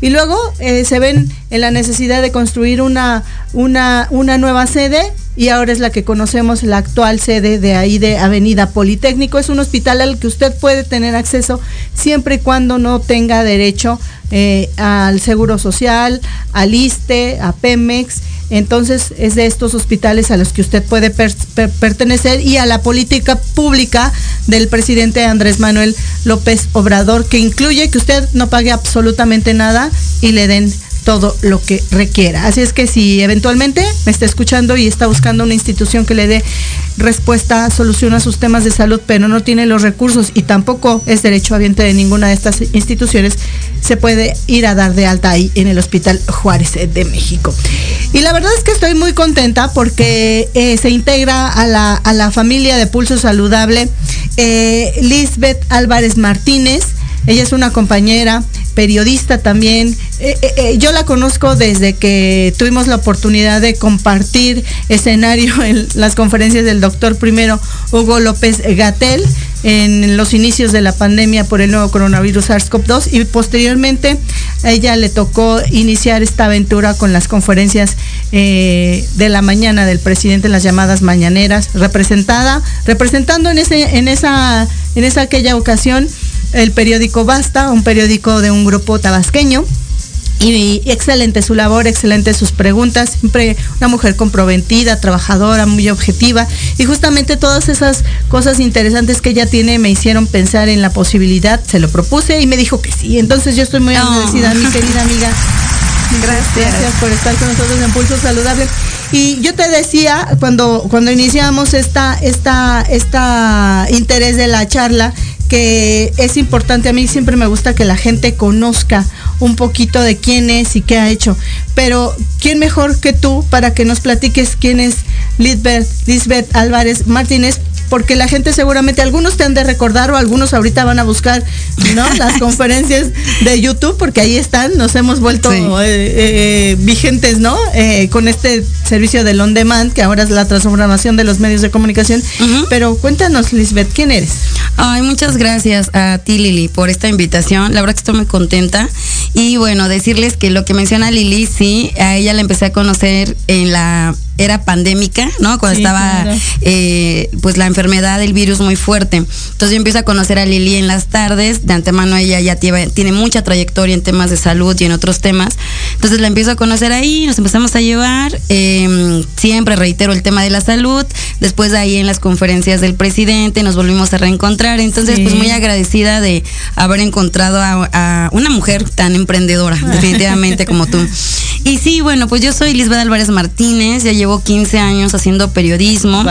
[SPEAKER 3] y luego eh, se ven en la necesidad de construir una, una, una nueva sede y ahora es la que conocemos, la actual sede de ahí de Avenida Politécnico. Es un hospital al que usted puede tener acceso siempre y cuando no tenga derecho eh, al Seguro Social, al ISTE, a Pemex. Entonces es de estos hospitales a los que usted puede pertenecer y a la política pública del presidente Andrés Manuel López Obrador, que incluye que usted no pague absolutamente nada y le den todo lo que requiera. Así es que si eventualmente me está escuchando y está buscando una institución que le dé respuesta, solución a sus temas de salud, pero no tiene los recursos y tampoco es derecho habiente de ninguna de estas instituciones, se puede ir a dar de alta ahí en el Hospital Juárez de México. Y la verdad es que estoy muy contenta porque eh, se integra a la, a la, familia de Pulso Saludable eh, Lisbeth Álvarez Martínez. Ella es una compañera periodista también. Eh, eh, eh, yo la conozco desde que tuvimos la oportunidad de compartir escenario en las conferencias del doctor primero Hugo López Gatel en los inicios de la pandemia por el nuevo coronavirus SARS-CoV-2 y posteriormente a ella le tocó iniciar esta aventura con las conferencias de la mañana del presidente en las llamadas mañaneras, representada, representando en ese, en esa, en esa aquella ocasión el periódico Basta, un periódico de un grupo tabasqueño. Y, excelente su labor, excelente sus preguntas, siempre una mujer comprometida, trabajadora, muy objetiva. Y justamente todas esas cosas interesantes que ella tiene me hicieron pensar en la posibilidad, se lo propuse y me dijo que sí. Entonces yo estoy muy agradecida, mi querida amiga. Gracias. Gracias por estar con nosotros en Pulso Saludable. Y yo te decía, cuando, cuando iniciamos esta, esta, esta interés de la charla, que es importante, a mí siempre me gusta que la gente conozca un poquito de quién es y qué ha hecho. Pero, ¿quién mejor que tú para que nos platiques quién es Lisbeth, Lisbeth Álvarez Martínez? Porque la gente seguramente, algunos te han de recordar o algunos ahorita van a buscar, ¿no? (laughs) Las conferencias de YouTube, porque ahí están, nos hemos vuelto eh, eh, vigentes, ¿no? Eh, con este servicio del on demand, que ahora es la transformación de los medios de comunicación. Pero cuéntanos, Lisbeth, ¿quién eres?
[SPEAKER 6] Ay, muchas gracias a ti, Lili, por esta invitación. La verdad que estoy muy contenta. Y bueno, decirles que lo que menciona Lili, sí, a ella la empecé a conocer en la era pandémica, ¿no? Cuando estaba pues la enfermedad del virus muy fuerte. Entonces yo empiezo a conocer a Lili en las tardes, de antemano ella ya tiene, tiene mucha trayectoria en temas de salud y en otros temas. Entonces la empiezo a conocer ahí, nos empezamos a llevar, em, siempre reitero el tema de la salud, después de ahí en las conferencias del presidente nos volvimos a reencontrar, entonces pues muy agradecida de haber encontrado a, una mujer tan emprendedora, definitivamente como tú. (laughs) Y sí, bueno, pues yo soy Lisbeth Álvarez Martínez, ya llevo 15 años haciendo periodismo.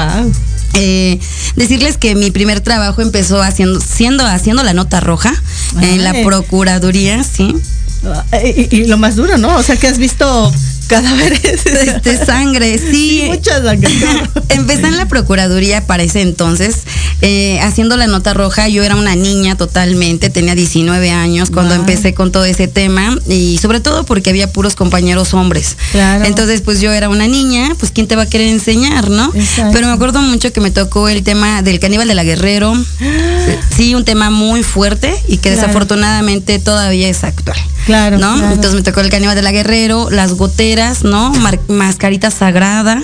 [SPEAKER 6] Eh, decirles que mi primer trabajo empezó haciendo, siendo haciendo la nota roja en la Procuraduría, sí.
[SPEAKER 3] Ah, y, lo más duro, ¿no? O sea, que has visto cadáveres. (laughs)
[SPEAKER 6] De sangre, sí. mucha sangre. (laughs) Empecé en la Procuraduría para ese entonces, eh, haciendo la nota roja. Yo era una niña totalmente, tenía 19 años cuando empecé con todo ese tema y sobre todo porque había puros compañeros hombres. Claro. Entonces, pues yo era una niña, pues ¿quién te va a querer enseñar, no? Pero me acuerdo mucho que me tocó el tema del caníbal de la Guerrero. (gasps) Sí, un tema muy fuerte y que desafortunadamente todavía es actual. Claro. ¿No? Entonces me tocó el caníbal de la Guerrero, las goteras ¿no? mascarita sagrada.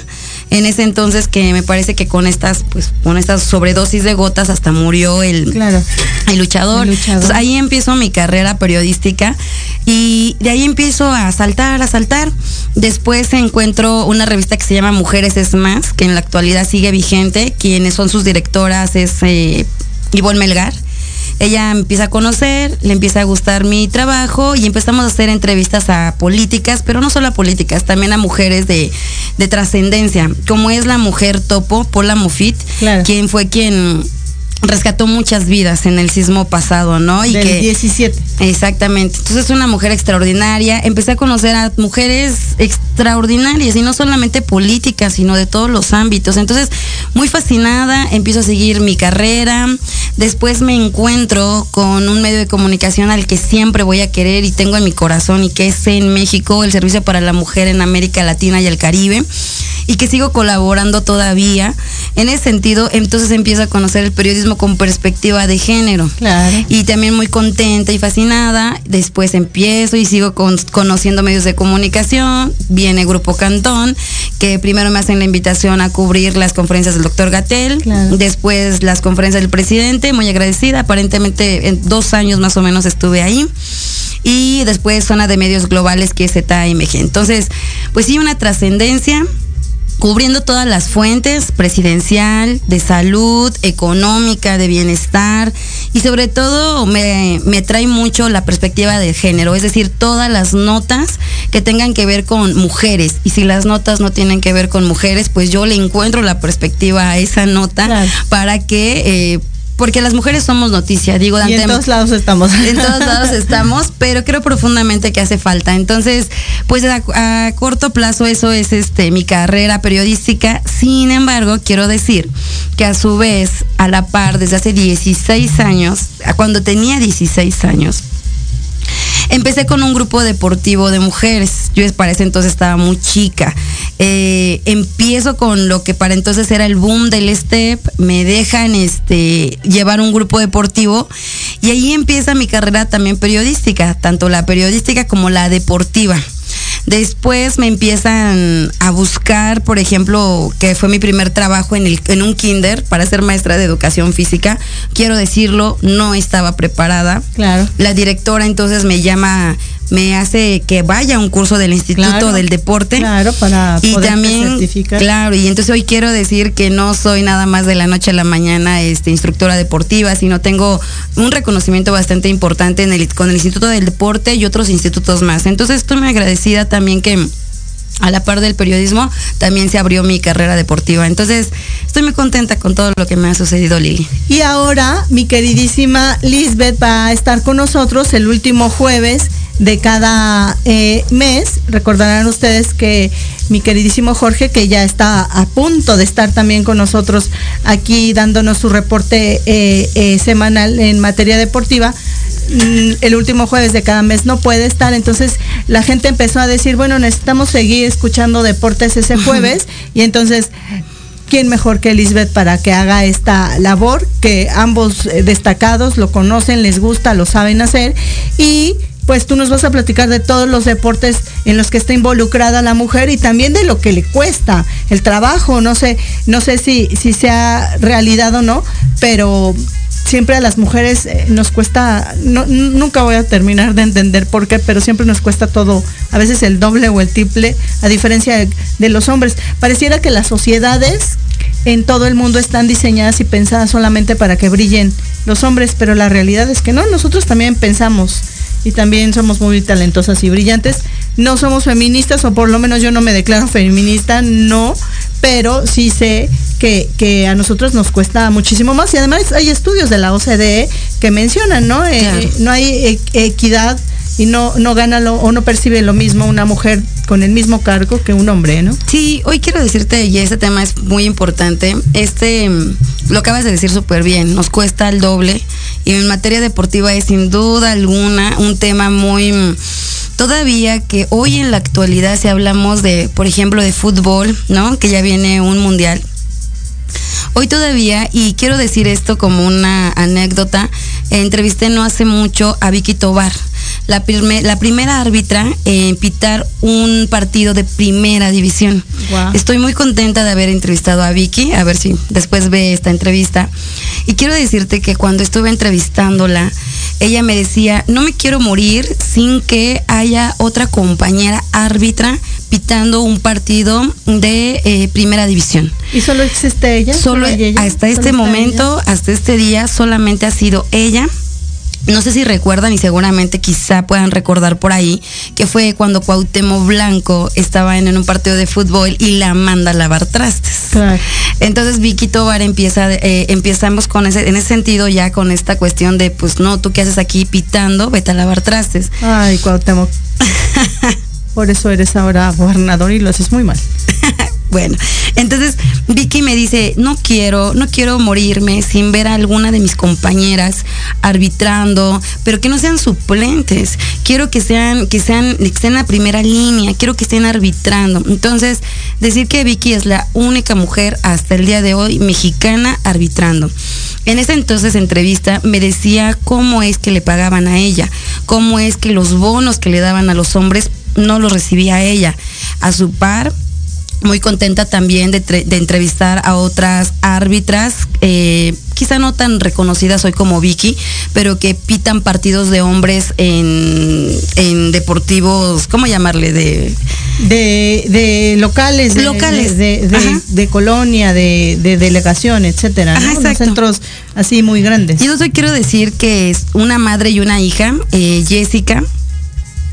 [SPEAKER 6] En ese entonces que me parece que con estas, pues, con estas sobredosis de gotas hasta murió el, el, luchador. ahí empiezo mi carrera periodística y de ahí empiezo a saltar, a saltar. Después encuentro una revista que se llama Mujeres es Más, que en la actualidad sigue vigente. Quienes son sus directoras es eh, Ivonne Melgar ella empieza a conocer, le empieza a gustar mi trabajo y empezamos a hacer entrevistas a políticas, pero no solo a políticas, también a mujeres de, trascendencia, como es la mujer topo, Paula Mofit, quien fue quien rescató muchas vidas en el sismo pasado, ¿no?
[SPEAKER 3] Y Del 17.
[SPEAKER 6] Exactamente. Entonces es una mujer extraordinaria. Empecé a conocer a mujeres extraordinarias y no solamente políticas, sino de todos los ámbitos. Entonces, muy fascinada, empiezo a seguir mi carrera. Después me encuentro con un medio de comunicación al que siempre voy a querer y tengo en mi corazón y que es en México, el Servicio para la Mujer en América Latina y el Caribe y que sigo colaborando todavía. En ese sentido, entonces empiezo a conocer el periodismo con perspectiva de género. Claro. Y también muy contenta y fascinada. Después empiezo y sigo conociendo medios de comunicación. Viene Grupo Cantón, que primero me hacen la invitación a cubrir las conferencias del doctor Gatel, después las conferencias del presidente, muy agradecida. Aparentemente en dos años más o menos estuve ahí y después zona de medios globales que es ZMG. Entonces, pues sí, una trascendencia cubriendo todas las fuentes, presidencial, de salud, económica, de bienestar y sobre todo me, me, trae mucho la perspectiva de género, es decir, todas las notas que tengan que ver con mujeres y si las notas no tienen que ver con mujeres, pues yo le encuentro la perspectiva a esa nota para que... Eh, porque las mujeres somos noticia, digo,
[SPEAKER 3] y en todos lados estamos.
[SPEAKER 6] En todos (laughs) lados estamos, pero creo profundamente que hace falta. Entonces, pues a, corto plazo eso es este mi carrera periodística. Sin embargo, quiero decir que a su vez, a la par, desde hace 16 años, cuando tenía 16 años, Empecé con un grupo deportivo de mujeres. Yo para ese entonces estaba muy chica. Eh, empiezo con lo que para entonces era el boom del step. Me dejan este, llevar un grupo deportivo y ahí empieza mi carrera también periodística, tanto la periodística como la deportiva. Después me empiezan a buscar, por ejemplo, que fue mi primer trabajo en, el, en un kinder para ser maestra de educación física. Quiero decirlo, no estaba preparada. Claro. La directora entonces me llama me hace que vaya a un curso del Instituto del Deporte.
[SPEAKER 3] Claro, para y también, certificar.
[SPEAKER 6] Claro, y entonces hoy quiero decir que no soy nada más de la noche a la mañana este, instructora deportiva, sino tengo un reconocimiento bastante importante en el, con el Instituto del Deporte y otros institutos más. Entonces estoy muy agradecida también que a la par del periodismo, también se abrió mi carrera deportiva. Entonces, estoy muy contenta con todo lo que me ha sucedido, Lili.
[SPEAKER 3] Y ahora, mi queridísima Lisbeth va a estar con nosotros el último jueves de cada eh, mes. Recordarán ustedes que mi queridísimo Jorge, que ya está a punto de estar también con nosotros aquí dándonos su reporte eh, eh, semanal en materia deportiva, el último jueves de cada mes no puede estar, entonces la gente empezó a decir, bueno, necesitamos seguir escuchando deportes ese jueves y entonces ¿quién mejor que Elizabeth para que haga esta labor? Que ambos eh, destacados lo conocen, les gusta, lo saben hacer y pues tú nos vas a platicar de todos los deportes en los que está involucrada la mujer y también de lo que le cuesta el trabajo. No sé, no sé si, si sea realidad o no, pero siempre a las mujeres eh, nos cuesta, nunca voy a terminar de entender por qué, pero siempre nos cuesta todo, a veces el doble o el triple, a diferencia de los hombres. Pareciera que las sociedades en todo el mundo están diseñadas y pensadas solamente para que brillen los hombres, pero la realidad es que no, nosotros también pensamos y también somos muy talentosas y brillantes. No somos feministas, o por lo menos yo no me declaro feminista, no, pero sí sé que, a nosotros nos cuesta muchísimo más. Y además hay estudios de la OCDE que mencionan, ¿no? Eh, no hay e, equidad y no, no gana lo, o no percibe lo mismo una mujer con el mismo cargo que un hombre, ¿no?
[SPEAKER 6] Sí, hoy quiero decirte, y este tema es muy importante, este, lo acabas de decir súper bien, nos cuesta el doble, y en materia deportiva es sin duda alguna un tema muy todavía que hoy en la actualidad si hablamos de, por ejemplo, de fútbol, ¿no? Que ya viene un mundial. Hoy todavía, y quiero decir esto como una anécdota, entrevisté no hace mucho a Vicky Tobar la, la primera árbitra en pitar un partido de primera división. Estoy muy contenta de haber entrevistado a Vicky, a ver si después ve esta entrevista. Y quiero decirte que cuando estuve entrevistándola, ella me decía, no me quiero morir sin que haya otra compañera árbitra pitando un partido de eh, primera división.
[SPEAKER 3] ¿Y solo existe ella?
[SPEAKER 6] Solo, hasta este momento, hasta este día, solamente ha sido ella no sé si recuerdan y seguramente quizá puedan recordar por ahí que fue cuando Cuauhtémoc Blanco estaba en, un partido de fútbol y la manda a lavar trastes. Entonces Vicky Tobar empieza, eh, empezamos con ese, en ese sentido ya con esta cuestión de pues no, tú qué haces aquí pitando, vete a lavar trastes.
[SPEAKER 3] Ay, Cuauhtémoc. (laughs) por eso eres ahora gobernador y lo haces muy mal. (laughs)
[SPEAKER 6] Bueno, entonces Vicky me dice, no quiero, no quiero morirme sin ver a alguna de mis compañeras arbitrando, pero que no sean suplentes. Quiero que sean, que sean, que estén en la primera línea, quiero que estén arbitrando. Entonces, decir que Vicky es la única mujer hasta el día de hoy mexicana arbitrando. En esa entonces entrevista me decía cómo es que le pagaban a ella, cómo es que los bonos que le daban a los hombres no los recibía ella. A su par, muy contenta también de, entrevistar a otras árbitras, eh, quizá no tan reconocidas hoy como Vicky, pero que pitan partidos de hombres en, en deportivos, ¿cómo llamarle? De,
[SPEAKER 3] de, locales, de,
[SPEAKER 6] locales,
[SPEAKER 3] de, colonia, de, delegación, etcétera, centros así muy grandes.
[SPEAKER 6] Yo hoy quiero decir que es una madre y una hija, eh, Jessica,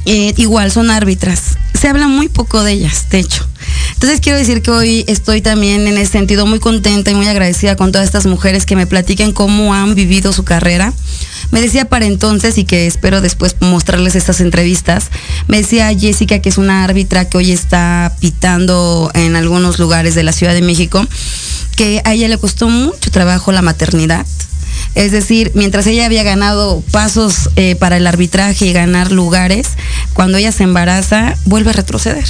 [SPEAKER 6] eh, igual son árbitras. Se habla muy poco de ellas, de hecho. Entonces quiero decir que hoy estoy también en ese sentido muy contenta y muy agradecida con todas estas mujeres que me platican cómo han vivido su carrera. Me decía para entonces y que espero después mostrarles estas entrevistas, me decía Jessica que es una árbitra que hoy está pitando en algunos lugares de la Ciudad de México, que a ella le costó mucho trabajo la maternidad. Es decir, mientras ella había ganado pasos eh, para el arbitraje y ganar lugares, cuando ella se embaraza, vuelve a retroceder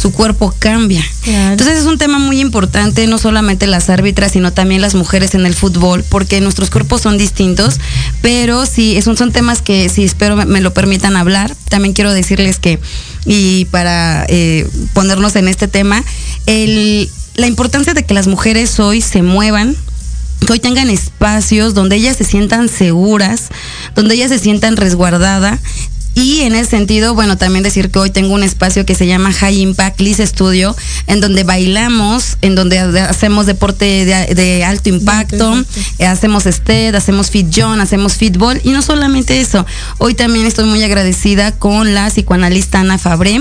[SPEAKER 6] su cuerpo cambia. Entonces es un tema muy importante, no solamente las árbitras, sino también las mujeres en el fútbol, porque nuestros cuerpos son distintos, pero sí, son, son temas que sí espero me, lo permitan hablar. También quiero decirles que, y para eh, ponernos en este tema, la importancia de que las mujeres hoy se muevan, que hoy tengan espacios donde ellas se sientan seguras, donde ellas se sientan resguardadas y en ese sentido, bueno, también decir que hoy tengo un espacio que se llama High Impact Liz Studio, en donde bailamos, en donde hacemos deporte de, alto impacto, hacemos STED, hacemos Fit John, hacemos Fitball. Y no solamente eso, hoy también estoy muy agradecida con la psicoanalista Ana Fabré,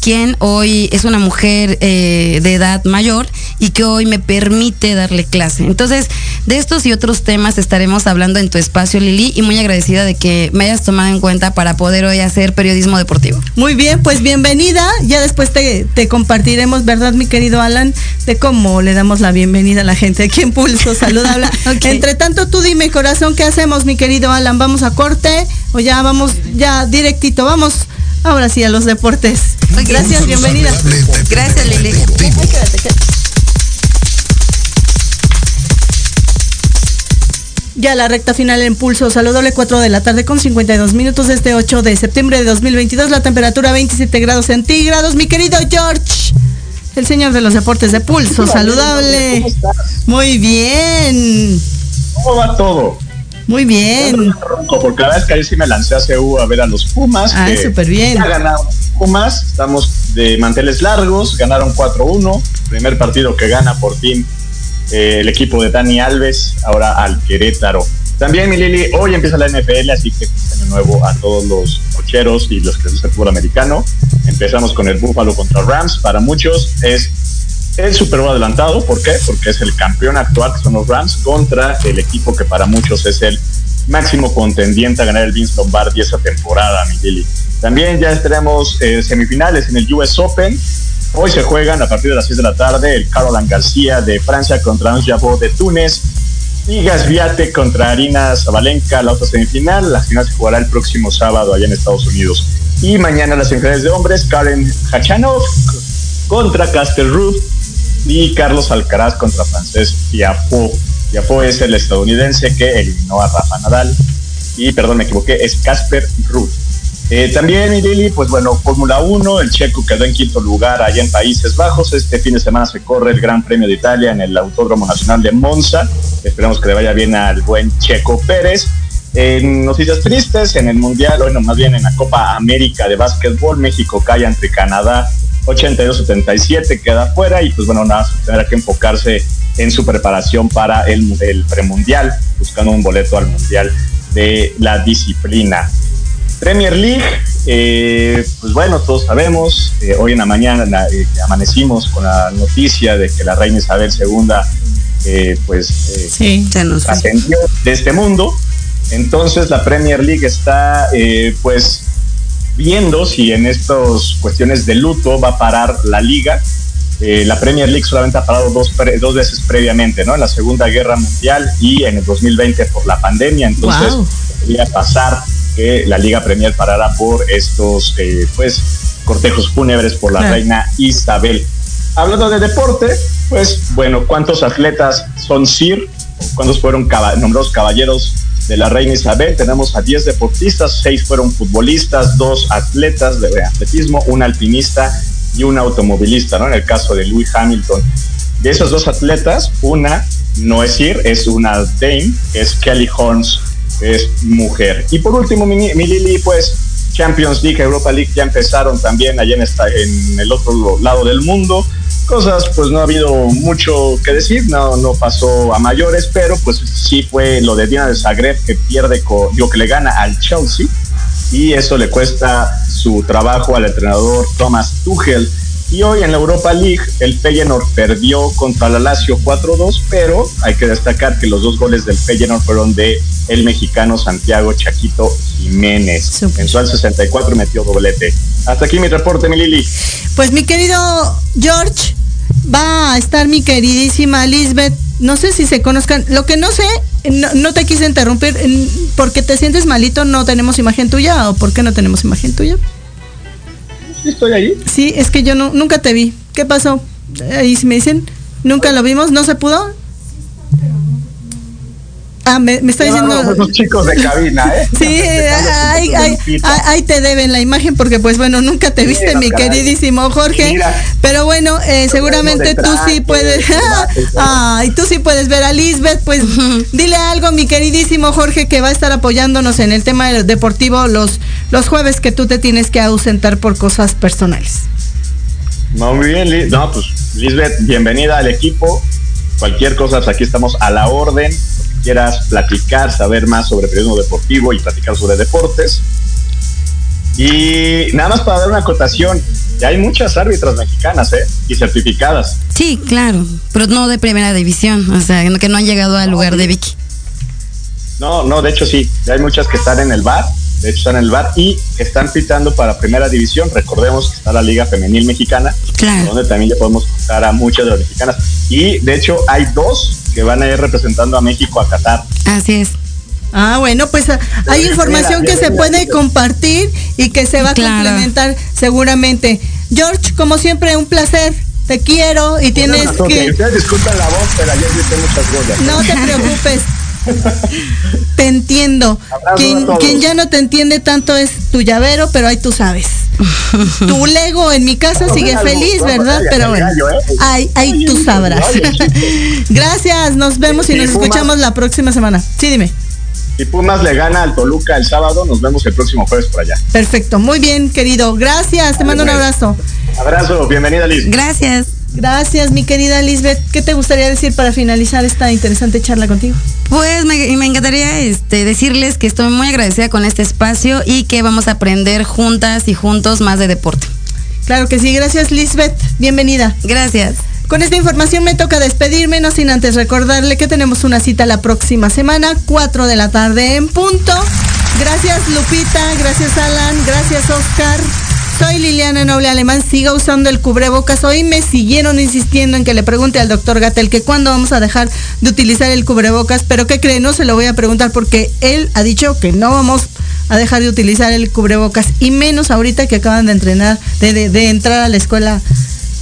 [SPEAKER 6] quien hoy es una mujer eh, de edad mayor y que hoy me permite darle clase. Entonces, de estos y otros temas estaremos hablando en tu espacio, Lili, y muy agradecida de que me hayas tomado en cuenta para poder hoy a hacer periodismo deportivo.
[SPEAKER 3] Muy bien, pues bienvenida. Ya después te, te compartiremos, ¿verdad, mi querido Alan? De cómo le damos la bienvenida a la gente aquí en Pulso Saludable. (laughs) okay. Entre tanto, tú dime, corazón, ¿qué hacemos, mi querido Alan? ¿Vamos a corte o ya vamos, ya directito? Vamos ahora sí a los deportes. Okay. Gracias, bienvenida.
[SPEAKER 6] Gracias, Lili.
[SPEAKER 3] Ya la recta final en pulso saludable 4 de la tarde con 52 minutos este 8 de septiembre de 2022. La temperatura 27 grados centígrados. Mi querido George, el señor de los deportes de pulso saludable. Muy bien.
[SPEAKER 7] ¿Cómo va todo?
[SPEAKER 3] Muy bien.
[SPEAKER 7] Porque la verdad es que ahí sí me lancé a CU a ver a los Pumas.
[SPEAKER 3] Ah, súper bien.
[SPEAKER 7] Ya ganaron Pumas, estamos de manteles largos, ganaron 4-1. Primer partido que gana por fin eh, el equipo de Dani Alves, ahora al Querétaro. También, mi Lili, hoy empieza la NFL, así que año nuevo a todos los cocheros y los que les gusta el fútbol americano. Empezamos con el Buffalo contra Rams. Para muchos es el Super Bowl adelantado. ¿Por qué? Porque es el campeón actual, que son los Rams, contra el equipo que para muchos es el máximo contendiente a ganar el Vince Lombardi esa temporada, mi Lili. También ya estaremos eh, semifinales en el US Open. Hoy se juegan a partir de las 6 de la tarde el Caroline García de Francia contra Ange Jabot de Túnez y Gasviate contra Arina Zabalenka, la otra semifinal. La final se jugará el próximo sábado allá en Estados Unidos. Y mañana las semifinales de hombres, Karen Hachanov contra Castel Ruth y Carlos Alcaraz contra Francés Tiafoe. Tiafoe es el estadounidense que eliminó a Rafa Nadal y, perdón, me equivoqué, es Casper Ruth. Eh, también, Lili, pues bueno, Fórmula 1, el checo quedó en quinto lugar allá en Países Bajos. Este fin de semana se corre el Gran Premio de Italia en el Autódromo Nacional de Monza. Esperamos que le vaya bien al buen Checo Pérez. En noticias tristes, en el Mundial, bueno, más bien en la Copa América de Básquetbol, México cae entre Canadá 82-77, queda fuera y pues bueno, nada, tendrá que enfocarse en su preparación para el premundial, buscando un boleto al Mundial de la disciplina. Premier League, eh, pues bueno, todos sabemos, eh, hoy en la mañana eh, amanecimos con la noticia de que la reina Isabel II pues
[SPEAKER 3] sí,
[SPEAKER 7] ascendió de este mundo. Entonces la Premier League está pues viendo si en estas cuestiones de luto va a parar la liga. la Premier League solamente ha parado dos, dos veces previamente, ¿no? En la Segunda Guerra Mundial y en el 2020 por la pandemia. Entonces, wow. podría pasar que la Liga Premier parara por estos eh, pues cortejos fúnebres por la reina Isabel. Hablando de deporte, pues bueno, ¿cuántos atletas son Sir? ¿Cuántos fueron cab nombrados caballeros de la reina Isabel? Tenemos a 10 deportistas, 6 fueron futbolistas, 2 atletas de atletismo, un alpinista y un automovilista, ¿no? En el caso de Louis Hamilton. De esos dos atletas, una no es Sir, es una Dame, es Kelly Holmes es mujer. Y por último, mi, mi, Lili, pues Champions League, Europa League ya empezaron también allá en, esta, en el otro lado del mundo. Cosas, pues no ha habido mucho que decir, no, no pasó a mayores, pero pues sí fue lo de Dina de Zagreb que pierde, que le gana al Chelsea y eso le cuesta su trabajo al entrenador Thomas Tuchel. Y hoy en la Europa League el Feyenoord perdió contra la Lazio 4-2, pero hay que destacar que los dos goles del Feyenoord fueron de el mexicano Santiago Chaquito Jiménez. Super. En su al 64 metió doblete. Hasta aquí mi reporte, mi Lili.
[SPEAKER 3] Pues mi querido George, va a estar mi queridísima Lisbeth. No sé si se conozcan. Lo que no sé, no, no, te quise interrumpir, porque te sientes malito, no tenemos imagen tuya o por qué no tenemos imagen tuya.
[SPEAKER 7] Estoy ahí.
[SPEAKER 3] Sí, es que yo no, nunca te vi. ¿Qué pasó? Ahí me dicen, nunca lo vimos, no se pudo. Ah, me, me está diciendo.
[SPEAKER 7] No, esos chicos de cabina, ¿eh? (laughs)
[SPEAKER 3] Sí, ahí, ahí, ahí, te deben la imagen porque, pues bueno, nunca te viste, mi caray. queridísimo Jorge. Mira, pero bueno, eh, seguramente tú sí puedes. (laughs) Ay, tú sí puedes ver a Lisbeth. Pues dile algo, mi queridísimo Jorge, que va a estar apoyándonos en el tema deportivo los, los jueves que tú te tienes que ausentar por cosas personales.
[SPEAKER 7] No, muy bien, Liz. No, pues Lisbeth, bienvenida al equipo. Cualquier cosa, pues aquí estamos a la orden quieras platicar, saber más sobre periodismo deportivo y platicar sobre deportes. Y nada más para dar una acotación, ya hay muchas árbitras mexicanas, ¿eh? Y certificadas.
[SPEAKER 6] Sí, claro, pero no de primera división, o sea, que no han llegado al lugar de Vicky.
[SPEAKER 7] No, no, de hecho sí, ya hay muchas que están en el bar de hecho están en el bar y están pitando para primera división. Recordemos que está la Liga Femenil Mexicana, donde también ya podemos contar a muchas de las mexicanas. Y de hecho hay dos que van a ir representando a México a Qatar.
[SPEAKER 6] Así es.
[SPEAKER 3] Ah, bueno, pues ah, hay información que se puede compartir y que se va a complementar seguramente. George, como siempre, un placer. Te quiero y tienes que.
[SPEAKER 7] Ustedes disculpen la voz, pero ayer muchas
[SPEAKER 3] No te preocupes. (laughs) (laughs) te entiendo. Quien, ya no te entiende tanto es tu llavero, pero ahí tú sabes. (laughs) tu Lego en mi casa sigue feliz, ¿verdad? pero bueno, ¿eh? ahí, ahí tú sabrás. (laughs) Gracias, nos vemos y nos escuchamos la próxima semana. Sí, dime.
[SPEAKER 7] Si Pumas le gana al Toluca el sábado, nos vemos el próximo jueves por allá.
[SPEAKER 3] Perfecto, muy bien, querido. Gracias, te mando un abrazo.
[SPEAKER 7] Abrazo, bienvenida Liz.
[SPEAKER 6] Gracias.
[SPEAKER 3] Gracias, mi querida Lisbeth. ¿Qué te gustaría decir para finalizar esta interesante charla contigo?
[SPEAKER 6] Pues me, me, encantaría este, decirles que estoy muy agradecida con este espacio y que vamos a aprender juntas y juntos más de deporte.
[SPEAKER 3] Claro que sí, gracias Lisbeth. Bienvenida.
[SPEAKER 6] Gracias.
[SPEAKER 3] Con esta información me toca despedirme, no sin antes recordarle que tenemos una cita la próxima semana, 4 de la tarde en punto. Gracias Lupita, gracias Alan, gracias Oscar. Soy Liliana Noble Alemán, siga usando el cubrebocas. Hoy me siguieron insistiendo en que le pregunte al doctor Gatel que cuándo vamos a dejar de utilizar el cubrebocas, pero ¿qué cree? No se lo voy a preguntar porque él ha dicho que no vamos a dejar de utilizar el cubrebocas y menos ahorita que acaban de entrenar, de entrar a la escuela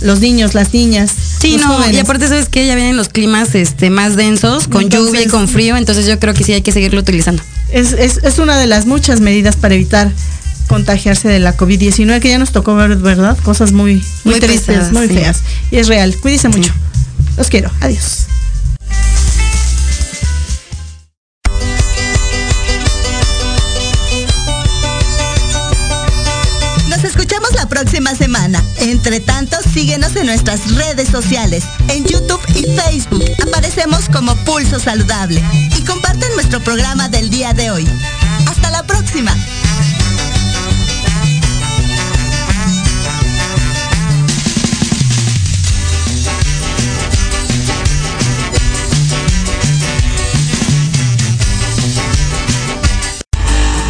[SPEAKER 3] los niños, las niñas.
[SPEAKER 6] Sí, no, y aparte sabes que ya vienen los climas este más densos, con lluvia y con frío, entonces yo creo que sí hay que seguirlo utilizando.
[SPEAKER 3] Es, es, es una de las muchas medidas para evitar contagiarse de la COVID-19 que ya nos tocó ver, ¿verdad? Cosas muy, muy, tristes, muy feas. Y es real. Cuídense mucho. Los quiero. Adiós. próxima semana. Entre tanto, síguenos en nuestras redes sociales, en YouTube y Facebook. Aparecemos como Pulso Saludable. Y comparten nuestro programa del día de hoy. Hasta la próxima.